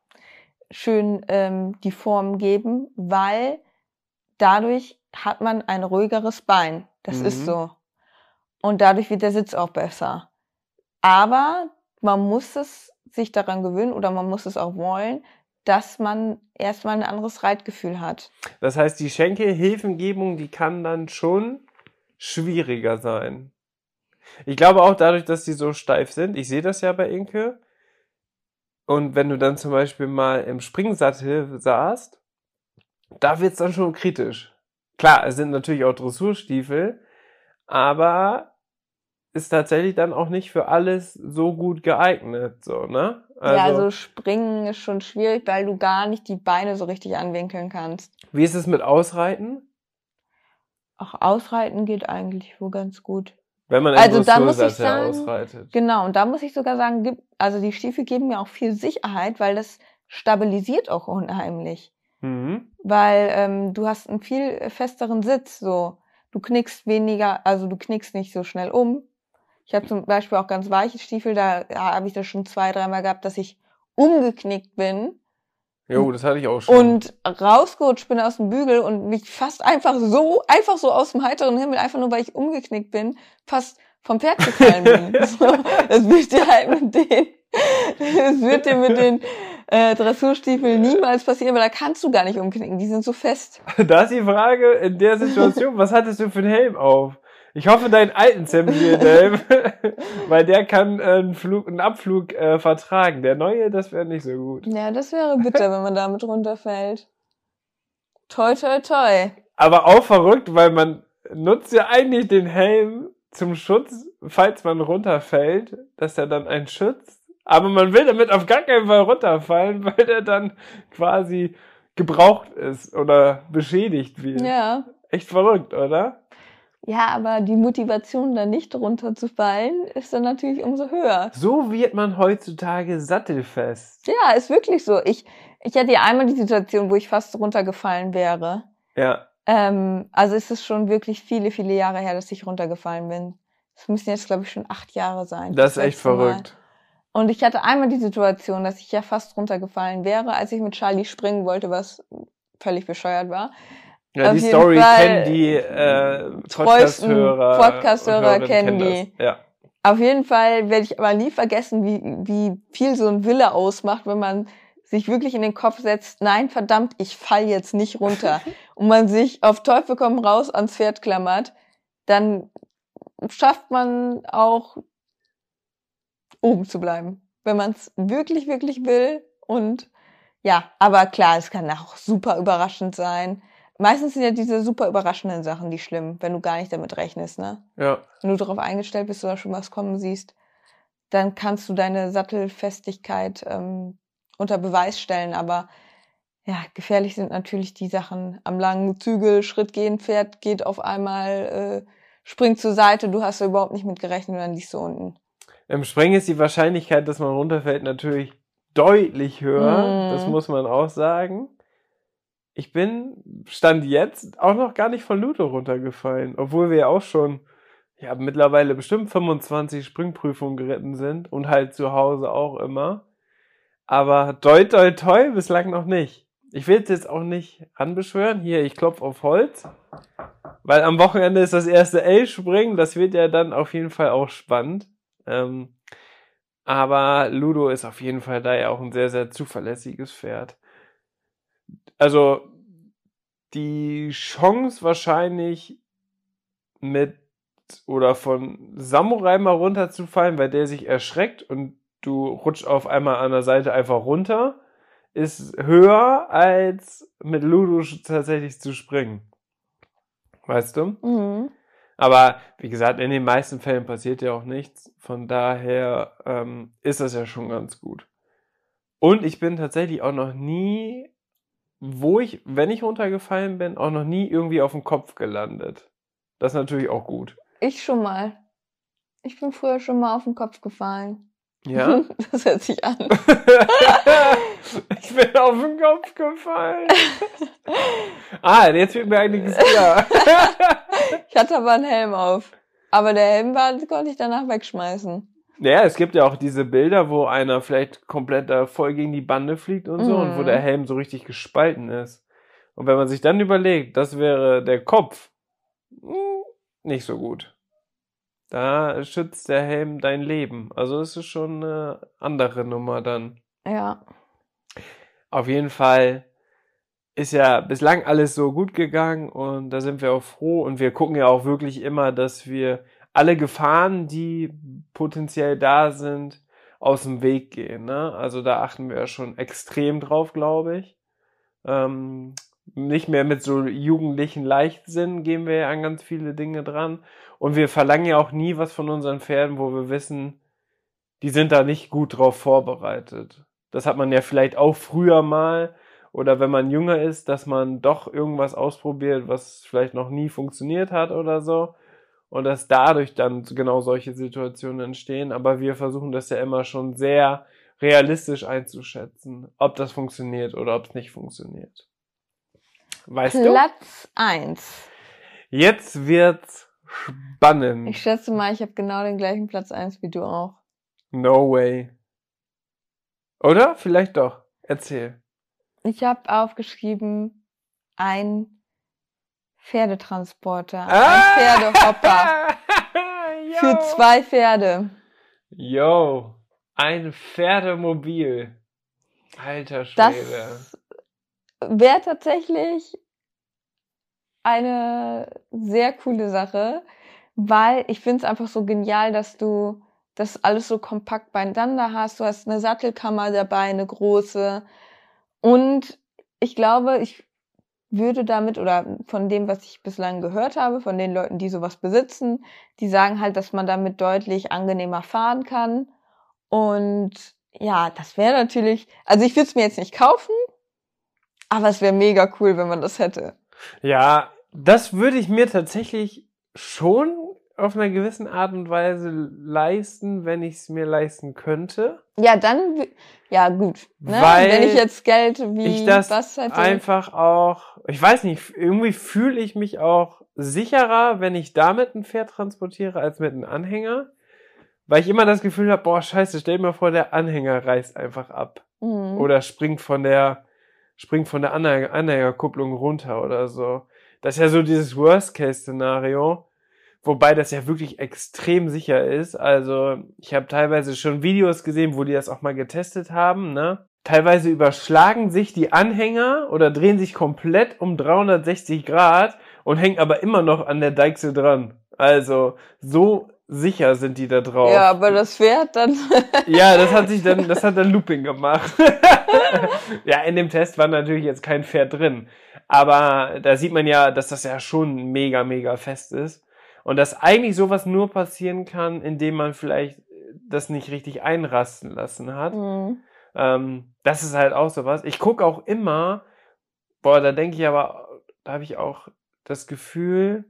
schön ähm, die Form geben, weil dadurch hat man ein ruhigeres Bein. Das mhm. ist so. Und dadurch wird der Sitz auch besser. Aber man muss es sich daran gewöhnen oder man muss es auch wollen, dass man erstmal ein anderes Reitgefühl hat. Das heißt, die Schenkelhilfengebung, die kann dann schon schwieriger sein. Ich glaube auch dadurch, dass die so steif sind. Ich sehe das ja bei Inke. Und wenn du dann zum Beispiel mal im Springsattel saßt, da wird's dann schon kritisch. Klar, es sind natürlich auch Dressurstiefel, aber ist tatsächlich dann auch nicht für alles so gut geeignet, so, ne? Also, ja, also springen ist schon schwierig, weil du gar nicht die Beine so richtig anwinkeln kannst. Wie ist es mit Ausreiten? Ach, Ausreiten geht eigentlich wohl ganz gut. Wenn man also da muss ich sagen, ausreitet. Genau, und da muss ich sogar sagen, also die Stiefel geben mir auch viel Sicherheit, weil das stabilisiert auch unheimlich. Mhm. Weil ähm, du hast einen viel festeren Sitz, so. Du knickst weniger, also du knickst nicht so schnell um. Ich habe zum Beispiel auch ganz weiche Stiefel, da ja, habe ich das schon zwei, dreimal gehabt, dass ich umgeknickt bin. Jo, das hatte ich auch schon. Und rausgerutscht bin aus dem Bügel und mich fast einfach so, einfach so aus dem heiteren Himmel, einfach nur weil ich umgeknickt bin, fast vom Pferd gefallen bin. so, das wird dir halt mit den, das wird dir mit den äh, Dressurstiefeln niemals passieren, weil da kannst du gar nicht umknicken, die sind so fest. Da ist die Frage in der Situation, was hattest du für einen Helm auf? Ich hoffe, deinen alten Semmelhelm, weil der kann äh, einen, Flug, einen Abflug äh, vertragen. Der neue, das wäre nicht so gut. Ja, das wäre bitter, wenn man damit runterfällt. Toi, toi, toi. Aber auch verrückt, weil man nutzt ja eigentlich den Helm zum Schutz, falls man runterfällt, dass er dann einen schützt. Aber man will damit auf gar keinen Fall runterfallen, weil der dann quasi gebraucht ist oder beschädigt wird. Ja. Echt verrückt, oder? Ja, aber die Motivation, da nicht runterzufallen, ist dann natürlich umso höher. So wird man heutzutage sattelfest. Ja, ist wirklich so. Ich, ich hatte ja einmal die Situation, wo ich fast runtergefallen wäre. Ja. Ähm, also ist es schon wirklich viele, viele Jahre her, dass ich runtergefallen bin. Es müssen jetzt, glaube ich, schon acht Jahre sein. Das, ist echt verrückt. Mal. Und ich hatte einmal die Situation, dass ich ja fast runtergefallen wäre, als ich mit Charlie springen wollte, was völlig bescheuert war. Ja, die Story kennen die äh, Podcast-Hörer. Podcast-Hörer kennen die. Ja. Auf jeden Fall werde ich aber nie vergessen, wie, wie viel so ein Wille ausmacht, wenn man sich wirklich in den Kopf setzt, nein, verdammt, ich fall jetzt nicht runter. und man sich auf Teufel komm raus ans Pferd klammert, dann schafft man auch oben zu bleiben. Wenn man es wirklich, wirklich will. Und ja, aber klar, es kann auch super überraschend sein Meistens sind ja diese super überraschenden Sachen die schlimm, wenn du gar nicht damit rechnest, ne? Ja. Wenn du darauf eingestellt bist oder schon was kommen siehst, dann kannst du deine Sattelfestigkeit ähm, unter Beweis stellen. Aber ja, gefährlich sind natürlich die Sachen am langen Zügel, Schritt gehen, Pferd geht auf einmal, äh, springt zur Seite, du hast da überhaupt nicht mit gerechnet und dann liegst du unten. Im Springen ist die Wahrscheinlichkeit, dass man runterfällt, natürlich deutlich höher. Mm. Das muss man auch sagen ich bin, stand jetzt, auch noch gar nicht von Ludo runtergefallen, obwohl wir ja auch schon ja, mittlerweile bestimmt 25 Springprüfungen geritten sind und halt zu Hause auch immer. Aber toi, toi, toi, bislang noch nicht. Ich will es jetzt auch nicht anbeschwören. Hier, ich klopfe auf Holz. Weil am Wochenende ist das erste L-Springen. Das wird ja dann auf jeden Fall auch spannend. Ähm, aber Ludo ist auf jeden Fall da ja auch ein sehr, sehr zuverlässiges Pferd. Also die Chance wahrscheinlich mit oder von Samurai mal runterzufallen, weil der sich erschreckt und du rutschst auf einmal an der Seite einfach runter, ist höher als mit Ludo tatsächlich zu springen. Weißt du? Mhm. Aber wie gesagt, in den meisten Fällen passiert ja auch nichts. Von daher ähm, ist das ja schon ganz gut. Und ich bin tatsächlich auch noch nie, wo ich, wenn ich runtergefallen bin, auch noch nie irgendwie auf dem Kopf gelandet. Das ist natürlich auch gut. Ich schon mal. Ich bin früher schon mal auf den Kopf gefallen. Ja? Das hört sich an. ich bin auf den Kopf gefallen. ah, jetzt wird mir einiges klar. Ich hatte aber einen Helm auf. Aber der Helm war, konnte ich danach wegschmeißen. Naja, es gibt ja auch diese Bilder, wo einer vielleicht komplett da voll gegen die Bande fliegt und so Mhm. und wo der Helm so richtig gespalten ist. Und wenn man sich dann überlegt, das wäre der Kopf, hm, nicht so gut. Da schützt der Helm dein Leben. Also es ist schon eine andere Nummer dann. Ja. Auf jeden Fall ist ja bislang alles so gut gegangen und da sind wir auch froh und wir gucken ja auch wirklich immer, dass wir alle Gefahren, die potenziell da sind, aus dem Weg gehen. Ne? Also da achten wir ja schon extrem drauf, glaube ich. Ähm, nicht mehr mit so jugendlichen Leichtsinn gehen wir ja an ganz viele Dinge dran. Und wir verlangen ja auch nie was von unseren Pferden, wo wir wissen, die sind da nicht gut drauf vorbereitet. Das hat man ja vielleicht auch früher mal oder wenn man jünger ist, dass man doch irgendwas ausprobiert, was vielleicht noch nie funktioniert hat oder so. Und dass dadurch dann genau solche Situationen entstehen. Aber wir versuchen das ja immer schon sehr realistisch einzuschätzen, ob das funktioniert oder ob es nicht funktioniert. Weißt du? Platz eins. Jetzt wird's spannend. Ich schätze mal, ich habe genau den gleichen Platz eins wie du auch. No way. Oder? Vielleicht doch. Erzähl. Ich habe aufgeschrieben, ein Pferdetransporter, Ah! ein Pferdehopper für zwei Pferde. Yo. Ein Pferdemobil. Alter Schwede. Das wäre tatsächlich eine sehr coole Sache, weil ich finde es einfach so genial, dass du das alles so kompakt beieinander hast. Du hast eine Sattelkammer dabei, eine große. Und ich glaube, ich würde damit oder von dem, was ich bislang gehört habe, von den Leuten, die sowas besitzen, die sagen halt, dass man damit deutlich angenehmer fahren kann. Und ja, das wäre natürlich, also ich würde es mir jetzt nicht kaufen, aber es wäre mega cool, wenn man das hätte. Ja, das würde ich mir tatsächlich schon auf einer gewissen Art und Weise leisten, wenn ich es mir leisten könnte. Ja, dann, ja gut. Ne? Weil wenn ich jetzt Geld wie ich das was hätte. einfach auch, ich weiß nicht, irgendwie fühle ich mich auch sicherer, wenn ich damit ein Pferd transportiere, als mit einem Anhänger. Weil ich immer das Gefühl habe, boah, scheiße, stell dir mal vor, der Anhänger reißt einfach ab. Mhm. Oder springt von der, springt von der Anhänger Anhängerkupplung runter oder so. Das ist ja so dieses Worst-Case-Szenario. Wobei das ja wirklich extrem sicher ist. Also ich habe teilweise schon Videos gesehen, wo die das auch mal getestet haben. Ne? Teilweise überschlagen sich die Anhänger oder drehen sich komplett um 360 Grad und hängen aber immer noch an der Deichsel dran. Also so sicher sind die da drauf. Ja, aber das Pferd dann. Ja, das hat sich dann, das hat dann Looping gemacht. ja, in dem Test war natürlich jetzt kein Pferd drin. Aber da sieht man ja, dass das ja schon mega, mega fest ist. Und dass eigentlich sowas nur passieren kann, indem man vielleicht das nicht richtig einrasten lassen hat. Mhm. Ähm, das ist halt auch sowas. Ich gucke auch immer, boah, da denke ich aber, da habe ich auch das Gefühl,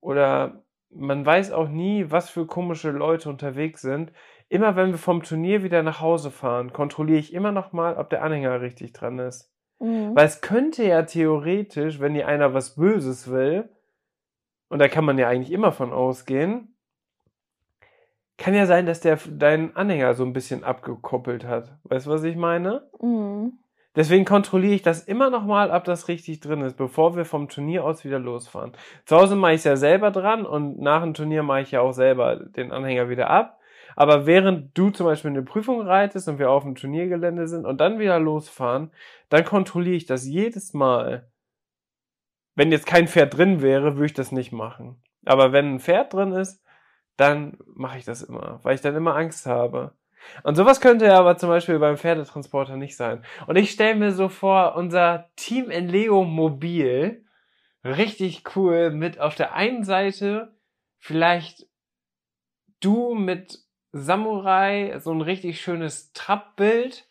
oder man weiß auch nie, was für komische Leute unterwegs sind. Immer wenn wir vom Turnier wieder nach Hause fahren, kontrolliere ich immer noch mal, ob der Anhänger richtig dran ist. Mhm. Weil es könnte ja theoretisch, wenn dir einer was Böses will, und da kann man ja eigentlich immer von ausgehen, kann ja sein, dass der deinen Anhänger so ein bisschen abgekoppelt hat. Weißt du, was ich meine? Mhm. Deswegen kontrolliere ich das immer noch mal, ob das richtig drin ist, bevor wir vom Turnier aus wieder losfahren. Zu Hause mache ich es ja selber dran und nach dem Turnier mache ich ja auch selber den Anhänger wieder ab. Aber während du zum Beispiel eine Prüfung reitest und wir auf dem Turniergelände sind und dann wieder losfahren, dann kontrolliere ich das jedes Mal. Wenn jetzt kein Pferd drin wäre, würde ich das nicht machen. Aber wenn ein Pferd drin ist, dann mache ich das immer, weil ich dann immer Angst habe. Und sowas könnte ja aber zum Beispiel beim Pferdetransporter nicht sein. Und ich stelle mir so vor, unser Team in Leo Mobil, richtig cool, mit auf der einen Seite vielleicht du mit Samurai, so ein richtig schönes Trappbild,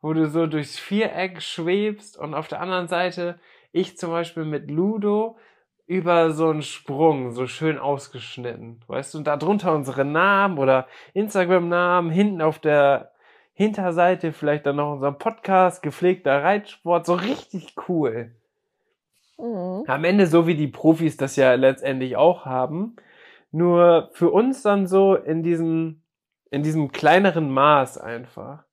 wo du so durchs Viereck schwebst und auf der anderen Seite ich zum Beispiel mit Ludo über so einen Sprung, so schön ausgeschnitten. Weißt du, und da drunter unsere Namen oder Instagram-Namen, hinten auf der Hinterseite vielleicht dann noch unser Podcast, gepflegter Reitsport, so richtig cool. Mhm. Am Ende so wie die Profis das ja letztendlich auch haben. Nur für uns dann so in diesem, in diesem kleineren Maß einfach.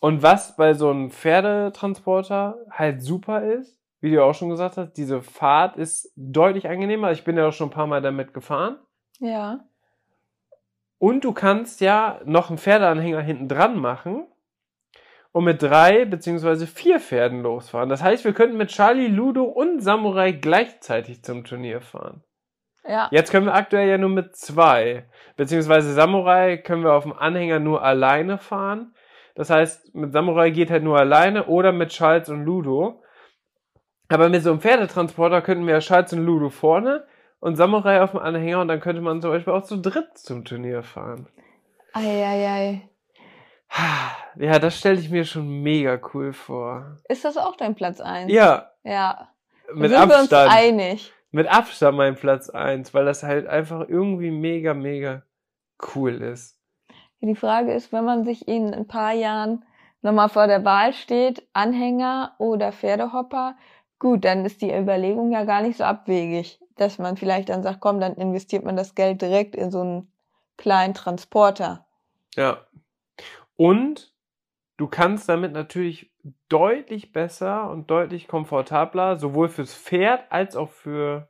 Und was bei so einem Pferdetransporter halt super ist, wie du auch schon gesagt hast, diese Fahrt ist deutlich angenehmer. Ich bin ja auch schon ein paar Mal damit gefahren. Ja. Und du kannst ja noch einen Pferdeanhänger hinten dran machen und mit drei beziehungsweise vier Pferden losfahren. Das heißt, wir könnten mit Charlie, Ludo und Samurai gleichzeitig zum Turnier fahren. Ja. Jetzt können wir aktuell ja nur mit zwei. Beziehungsweise Samurai können wir auf dem Anhänger nur alleine fahren. Das heißt, mit Samurai geht halt nur alleine oder mit Charles und Ludo. Aber mit so einem Pferdetransporter könnten wir ja Schalz und Ludo vorne und Samurai auf dem Anhänger und dann könnte man zum Beispiel auch zu dritt zum Turnier fahren. Eieiei. Ja, das stelle ich mir schon mega cool vor. Ist das auch dein Platz 1? Ja, Ja. mit Sind wir uns Abstand. einig? Mit Abstand mein Platz eins, weil das halt einfach irgendwie mega, mega cool ist. Die Frage ist, wenn man sich in ein paar Jahren nochmal vor der Wahl steht, Anhänger oder Pferdehopper, gut, dann ist die Überlegung ja gar nicht so abwegig, dass man vielleicht dann sagt, komm, dann investiert man das Geld direkt in so einen kleinen Transporter. Ja. Und du kannst damit natürlich deutlich besser und deutlich komfortabler, sowohl fürs Pferd als auch für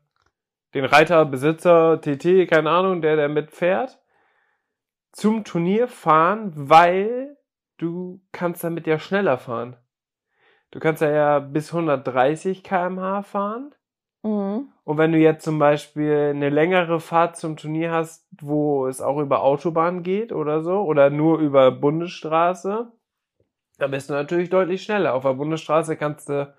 den Reiter, Besitzer, TT, keine Ahnung, der, der mitfährt, zum Turnier fahren, weil du kannst damit ja schneller fahren. Du kannst ja, ja bis 130 kmh fahren. Mhm. Und wenn du jetzt zum Beispiel eine längere Fahrt zum Turnier hast, wo es auch über Autobahn geht oder so, oder nur über Bundesstraße, dann bist du natürlich deutlich schneller. Auf der Bundesstraße kannst du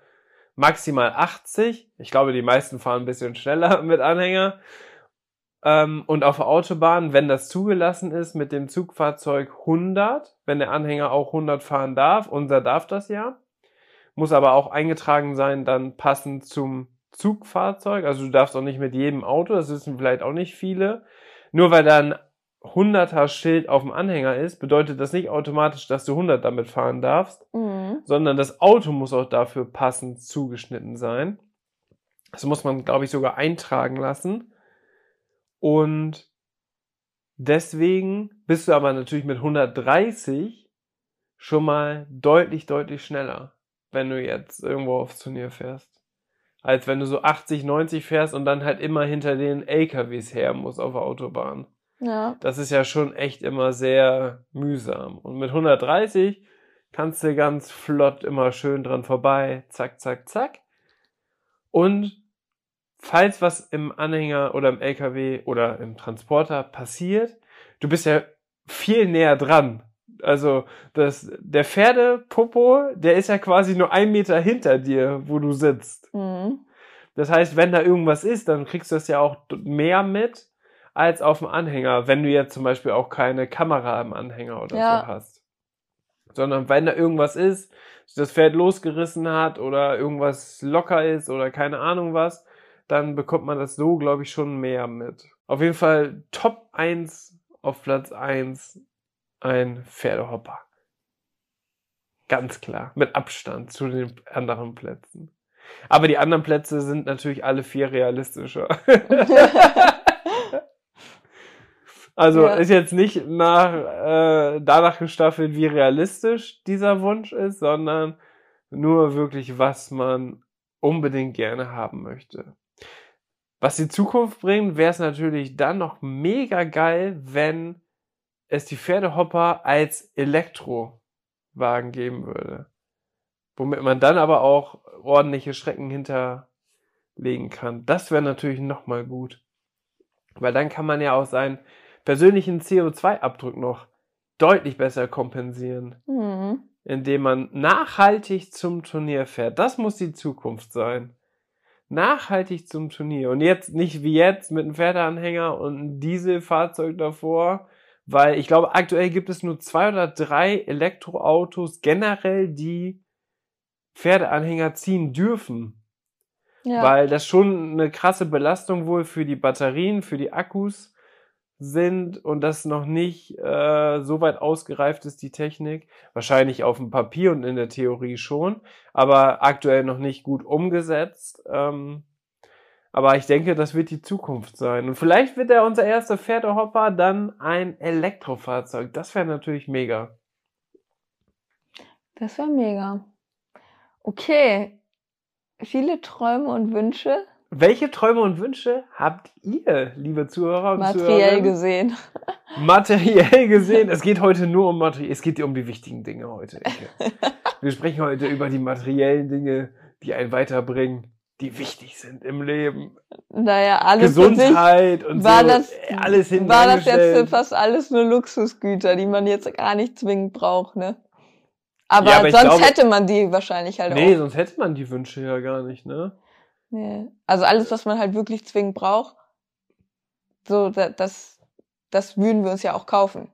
maximal 80. Ich glaube, die meisten fahren ein bisschen schneller mit Anhänger. Ähm, und auf der Autobahn, wenn das zugelassen ist, mit dem Zugfahrzeug 100, wenn der Anhänger auch 100 fahren darf, unser darf das ja, muss aber auch eingetragen sein, dann passend zum Zugfahrzeug. Also du darfst auch nicht mit jedem Auto, das wissen vielleicht auch nicht viele. Nur weil da ein 100er Schild auf dem Anhänger ist, bedeutet das nicht automatisch, dass du 100 damit fahren darfst, Mhm. sondern das Auto muss auch dafür passend zugeschnitten sein. Das muss man, glaube ich, sogar eintragen lassen. Und deswegen bist du aber natürlich mit 130 schon mal deutlich, deutlich schneller, wenn du jetzt irgendwo aufs Turnier fährst. Als wenn du so 80, 90 fährst und dann halt immer hinter den LKWs her musst auf der Autobahn. Ja. Das ist ja schon echt immer sehr mühsam. Und mit 130 kannst du ganz flott immer schön dran vorbei, zack, zack, zack. Und falls was im Anhänger oder im LKW oder im Transporter passiert, du bist ja viel näher dran. Also das, der Pferdepopo, der ist ja quasi nur ein Meter hinter dir, wo du sitzt. Mhm. Das heißt, wenn da irgendwas ist, dann kriegst du das ja auch mehr mit als auf dem Anhänger, wenn du jetzt zum Beispiel auch keine Kamera im Anhänger oder Ja. so hast. Sondern wenn da irgendwas ist, das Pferd losgerissen hat oder irgendwas locker ist oder keine Ahnung was, dann bekommt man das so, glaube ich, schon mehr mit. Auf jeden Fall Top 1 auf Platz 1 ein Pferdehopper. Ganz klar, mit Abstand zu den anderen Plätzen. Aber die anderen Plätze sind natürlich alle vier realistischer. also Ja. ist jetzt nicht nach, äh, danach gestaffelt, wie realistisch dieser Wunsch ist, sondern nur wirklich, was man unbedingt gerne haben möchte. Was die Zukunft bringt, wäre es natürlich dann noch mega geil, wenn es die Pferdehopper als Elektrowagen geben würde. Womit man dann aber auch ordentliche Schrecken hinterlegen kann. Das wäre natürlich nochmal gut. Weil dann kann man ja auch seinen persönlichen CO2-Abdruck noch deutlich besser kompensieren, Mhm. indem man nachhaltig zum Turnier fährt. Das muss die Zukunft sein. Nachhaltig zum Turnier. Und jetzt nicht wie jetzt mit einem Pferdeanhänger und einem Dieselfahrzeug davor, weil ich glaube, aktuell gibt es nur zwei oder drei Elektroautos generell, die Pferdeanhänger ziehen dürfen. Ja. Weil das schon eine krasse Belastung wohl für die Batterien, für die Akkus sind und das noch nicht äh, so weit ausgereift ist, die Technik. Wahrscheinlich auf dem Papier und in der Theorie schon, aber aktuell noch nicht gut umgesetzt. Ähm, aber ich denke, das wird die Zukunft sein. Und vielleicht wird ja unser erster Pferdehopper dann ein Elektrofahrzeug. Das wäre natürlich mega. Das wäre mega. Okay. Viele Träume und Wünsche, Welche Träume und Wünsche habt ihr, liebe Zuhörer und materiell Zuhörerinnen? gesehen. materiell gesehen, es geht heute nur um materiell, es geht um die wichtigen Dinge heute. Wir sprechen heute über die materiellen Dinge, die einen weiterbringen, die wichtig sind im Leben. Naja, alles Gesundheit und war so, das, alles war das jetzt fast alles nur Luxusgüter, die man jetzt gar nicht zwingend braucht, ne? Aber, Ja, aber sonst glaube- hätte man die wahrscheinlich halt Nee, auch. sonst hätte man die Wünsche ja gar nicht, ne? Nee. Also alles, was man halt wirklich zwingend braucht, so da- das, das würden wir uns ja auch kaufen.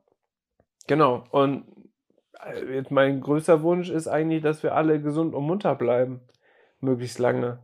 Genau. Und äh, jetzt mein größter Wunsch ist eigentlich, dass wir alle gesund und munter bleiben. Möglichst lange.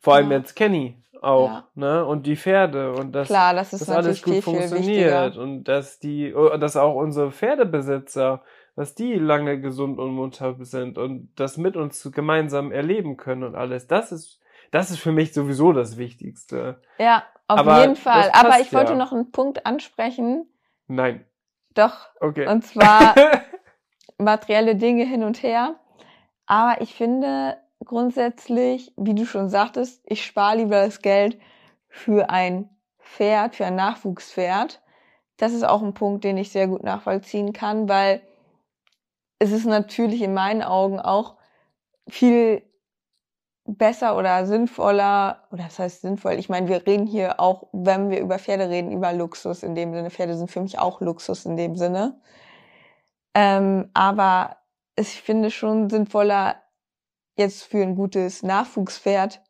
Vor allem Ja. jetzt Kenny auch, Ja. ne? Und die Pferde und das, Klar, das dass alles gut viel, viel funktioniert wichtiger. und dass die, oh, dass auch unsere Pferdebesitzer, dass die lange gesund und munter sind und das mit uns gemeinsam erleben können und alles. Das ist, das ist für mich sowieso das Wichtigste. Ja, auf Aber jeden Fall. Aber ich wollte ja. noch einen Punkt ansprechen. Nein. Doch, Okay. und zwar materielle Dinge hin und her. Aber ich finde grundsätzlich, wie du schon sagtest, ich spare lieber das Geld für ein Pferd, für ein Nachwuchspferd. Das ist auch ein Punkt, den ich sehr gut nachvollziehen kann, weil es ist natürlich in meinen Augen auch viel besser oder sinnvoller, oder das heißt sinnvoll, ich meine, wir reden hier auch, wenn wir über Pferde reden, über Luxus in dem Sinne. Pferde sind für mich auch Luxus in dem Sinne. Ähm, aber ich finde schon sinnvoller, jetzt für ein gutes Nachwuchspferd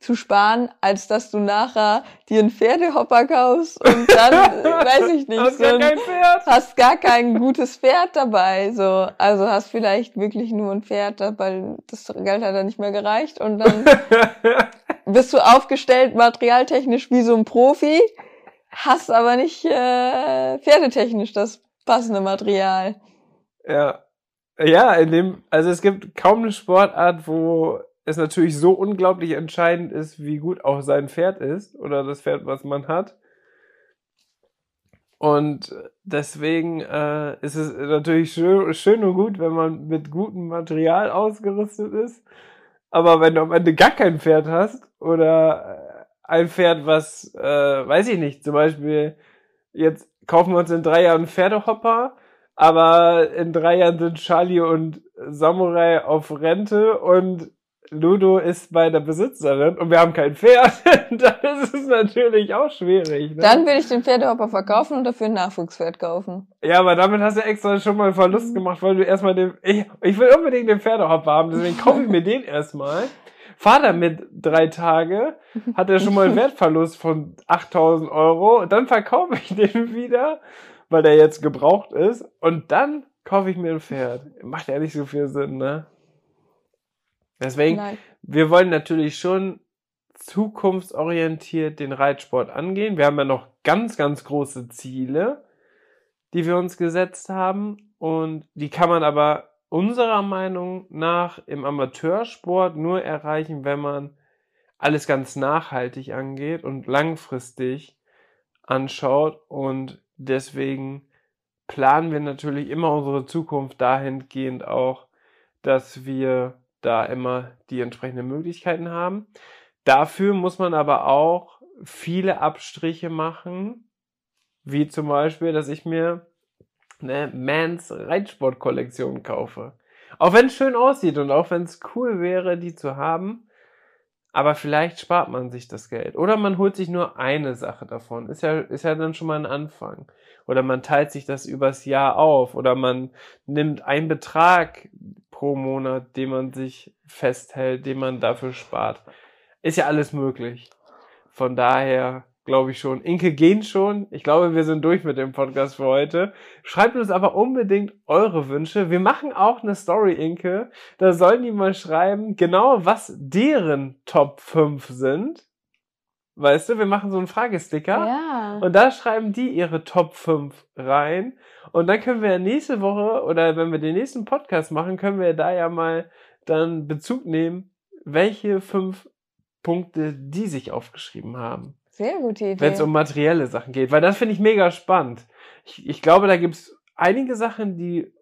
zu sparen, als dass du nachher dir einen Pferdehopper kaufst und dann, weiß ich nicht, Hast so gar ein, kein Pferd. hast gar kein gutes Pferd dabei, so. Also hast vielleicht wirklich nur ein Pferd, weil das Geld hat dann nicht mehr gereicht und dann bist du aufgestellt materialtechnisch wie so ein Profi, hast aber nicht äh, pferdetechnisch das passende Material. Ja. Ja, in dem, also es gibt kaum eine Sportart, wo es natürlich so unglaublich entscheidend ist, wie gut auch sein Pferd ist oder das Pferd, was man hat. Und deswegen äh, ist es natürlich schön, schön und gut, wenn man mit gutem Material ausgerüstet ist. Aber wenn du am Ende gar kein Pferd hast oder äh, ein Pferd, was, äh, weiß ich nicht, zum Beispiel, jetzt kaufen wir uns in drei Jahren Pferdehopper, aber in drei Jahren sind Charlie und Samurai auf Rente und Ludo ist bei der Besitzerin und wir haben kein Pferd, dann ist es natürlich auch schwierig. Ne? Dann will ich den Pferdehopper verkaufen und dafür ein Nachwuchspferd kaufen. ja, aber damit hast du extra schon mal einen Verlust gemacht, weil du erstmal den. Ich, ich will unbedingt den Pferdehopper haben, deswegen kaufe ich mir den erstmal. Fahr damit drei Tage, hat er schon mal einen Wertverlust von 8000 Euro, dann verkaufe ich den wieder, weil der jetzt gebraucht ist, und dann kaufe ich mir ein Pferd. Macht ja nicht so viel Sinn, ne? Deswegen, Nein. wir wollen natürlich schon zukunftsorientiert den Reitsport angehen. Wir haben ja noch ganz, ganz große Ziele, die wir uns gesetzt haben. Und die kann man aber unserer Meinung nach im Amateursport nur erreichen, wenn man alles ganz nachhaltig angeht und langfristig anschaut. Und deswegen planen wir natürlich immer unsere Zukunft dahingehend auch, dass wir da immer die entsprechenden Möglichkeiten haben. Dafür muss man aber auch viele Abstriche machen, wie zum Beispiel, dass ich mir eine Mans Reitsportkollektion kaufe. Auch wenn es schön aussieht und auch wenn es cool wäre, die zu haben, aber vielleicht spart man sich das Geld. Oder man holt sich nur eine Sache davon. Ist ja, ist ja dann schon mal ein Anfang. Oder man teilt sich das übers Jahr auf. Oder man nimmt einen Betrag pro Monat, den man sich festhält, den man dafür spart. Ist ja alles möglich. Von daher glaube ich schon. Inke gehen schon. Ich glaube, wir sind durch mit dem Podcast für heute. Schreibt uns aber unbedingt eure Wünsche. Wir machen auch eine Story, Inke. Da sollen die mal schreiben, genau was deren Top 5 sind. Weißt du, wir machen so einen Fragesticker. Ja. Und da schreiben die ihre Top 5 rein. Und dann können wir nächste Woche oder wenn wir den nächsten Podcast machen, können wir da ja mal dann Bezug nehmen, welche fünf Punkte die sich aufgeschrieben haben Sehr gute Idee. wenn es um materielle Sachen geht, weil das finde ich mega spannend. Ich, ich glaube, da gibt es einige Sachen, die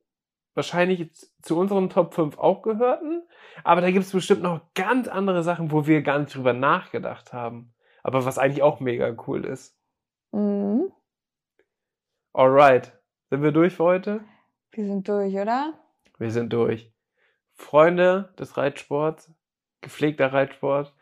wahrscheinlich zu unseren Top 5 auch gehörten, aber da gibt es bestimmt noch ganz andere Sachen, wo wir gar nicht drüber nachgedacht haben. Aber was eigentlich auch mega cool ist. mhm. Alright, sind wir durch für heute? Wir sind durch, oder? Wir sind durch. Freunde des Reitsports, gepflegter Reitsport,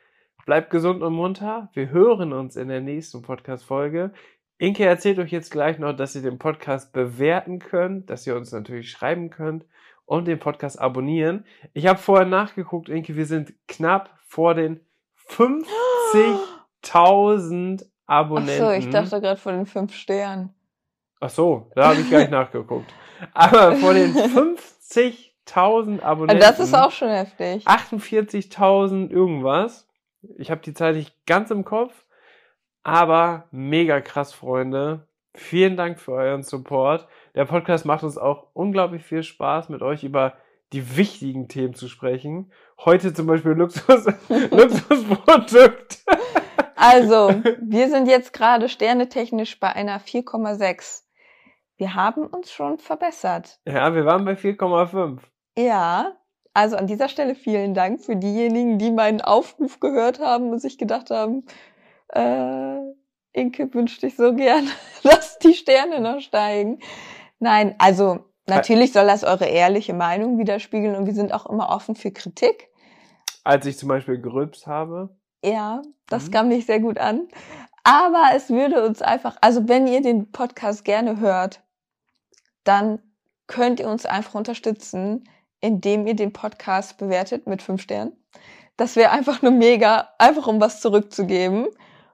bleibt gesund und munter. Wir hören uns in der nächsten Podcast-Folge. Inke erzählt euch jetzt gleich noch, dass ihr den Podcast bewerten könnt, dass ihr uns natürlich schreiben könnt und den Podcast abonnieren. Ich habe vorher nachgeguckt, Inke, wir sind knapp vor den 50.000 Ach Abonnenten. so, ich dachte gerade von den fünf Sternen. Ach so, da habe ich gar nicht nachgeguckt. Aber vor den 50.000 Abonnenten. Das ist auch schon heftig. 48.000 irgendwas. Ich habe die Zahl nicht ganz im Kopf, aber mega krass, Freunde. Vielen Dank für euren Support. Der Podcast macht uns auch unglaublich viel Spaß, mit euch über die wichtigen Themen zu sprechen. Heute zum Beispiel Luxus, Luxusprodukt. Also, wir sind jetzt gerade sternetechnisch bei einer 4,6. Wir haben uns schon verbessert. Ja, wir waren bei 4,5. Ja, also an dieser Stelle vielen Dank für diejenigen, die meinen Aufruf gehört haben und sich gedacht haben, äh, Inke wünscht dich so gern, dass die Sterne noch steigen. Nein, also natürlich soll das eure ehrliche Meinung widerspiegeln und wir sind auch immer offen für Kritik. Als ich zum Beispiel gerülpst habe. Ja, das Mhm. kam nicht sehr gut an. Aber es würde uns einfach, also wenn ihr den Podcast gerne hört, dann könnt ihr uns einfach unterstützen, indem ihr den Podcast bewertet mit fünf Sternen. Das wäre einfach nur mega, einfach um was zurückzugeben.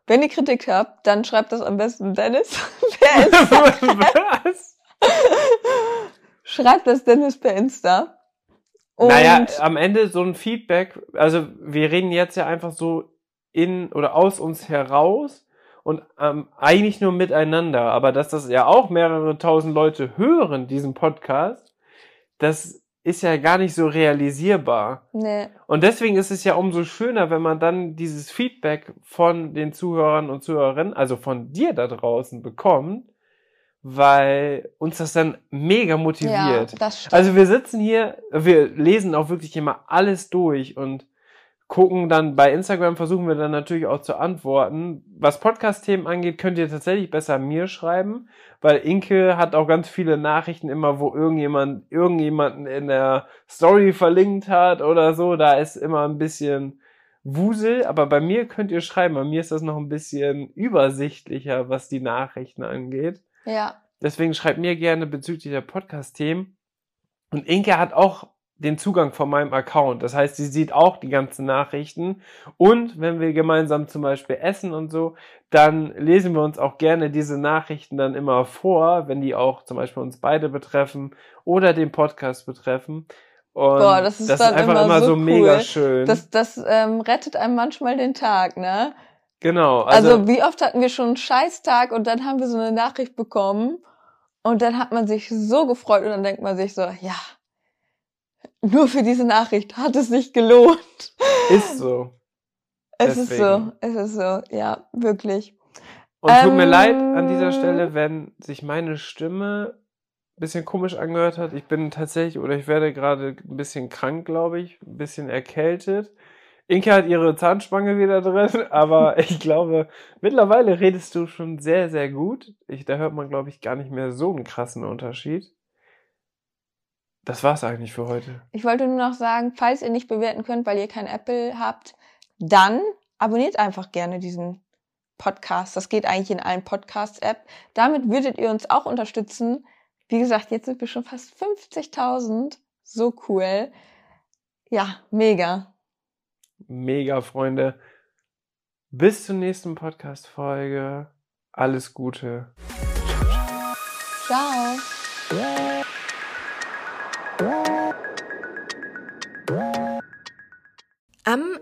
Wenn ihr Kritik habt, dann schreibt das am besten Dennis. per Insta. Was? schreibt das Dennis per Insta. Und Naja, am Ende so ein Feedback, also wir reden jetzt ja einfach so in oder aus uns heraus und ähm, eigentlich nur miteinander, aber dass das ja auch mehrere tausend Leute hören, diesen Podcast, das ist ja gar nicht so realisierbar. nee, Und deswegen ist es ja umso schöner, wenn man dann dieses Feedback von den Zuhörern und Zuhörerinnen, also von dir da draußen bekommt, weil uns das dann mega ja, motiviert. das stimmt. Also wir sitzen hier, wir lesen auch wirklich immer alles durch und gucken dann bei Instagram, versuchen wir dann natürlich auch zu antworten. Was Podcast-Themen angeht, könnt ihr tatsächlich besser mir schreiben, weil Inke hat auch ganz viele Nachrichten immer, wo irgendjemand, irgendjemanden in der Story verlinkt hat oder so. Da ist immer ein bisschen Wusel, aber bei mir könnt ihr schreiben. Bei mir ist das noch ein bisschen übersichtlicher, was die Nachrichten angeht. ja, Deswegen schreibt mir gerne bezüglich der Podcast-Themen. Und Inke hat auch den Zugang von meinem Account. Das heißt, sie sieht auch die ganzen Nachrichten. Und wenn wir gemeinsam zum Beispiel essen und so, dann lesen wir uns auch gerne diese Nachrichten dann immer vor, wenn die auch zum Beispiel uns beide betreffen oder den Podcast betreffen. Und Boah, das ist dann einfach immer immer so so, mega cool. schön. das, das ähm, rettet einem manchmal den Tag, ne? genau. Also, Also, wie oft hatten wir schon einen Scheißtag und dann haben wir so eine Nachricht bekommen und dann hat man sich so gefreut und dann denkt man sich so, ja, nur für diese Nachricht hat es sich gelohnt. Ist so. Es Deswegen. ist so, es ist so, ja, wirklich. Und tut mir Ähm, leid an dieser Stelle, wenn sich meine Stimme ein bisschen komisch angehört hat. Ich bin tatsächlich, oder ich werde gerade ein bisschen krank, glaube ich, ein bisschen erkältet. Inke hat ihre Zahnspange wieder drin, aber ich glaube, mittlerweile redest du schon sehr, sehr gut. Ich, da hört man, glaube ich, gar nicht mehr so einen krassen Unterschied. Das war's eigentlich für heute. Ich wollte nur noch sagen, falls ihr nicht bewerten könnt, weil ihr kein Apple habt, dann abonniert einfach gerne diesen Podcast. Das geht eigentlich in allen Podcast-App. Damit würdet ihr uns auch unterstützen. Wie gesagt, jetzt sind wir schon fast 50.000. So cool. Ja, mega. Mega, Freunde. Bis zur nächsten Podcast-Folge. Alles Gute. Ciao.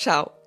ciao.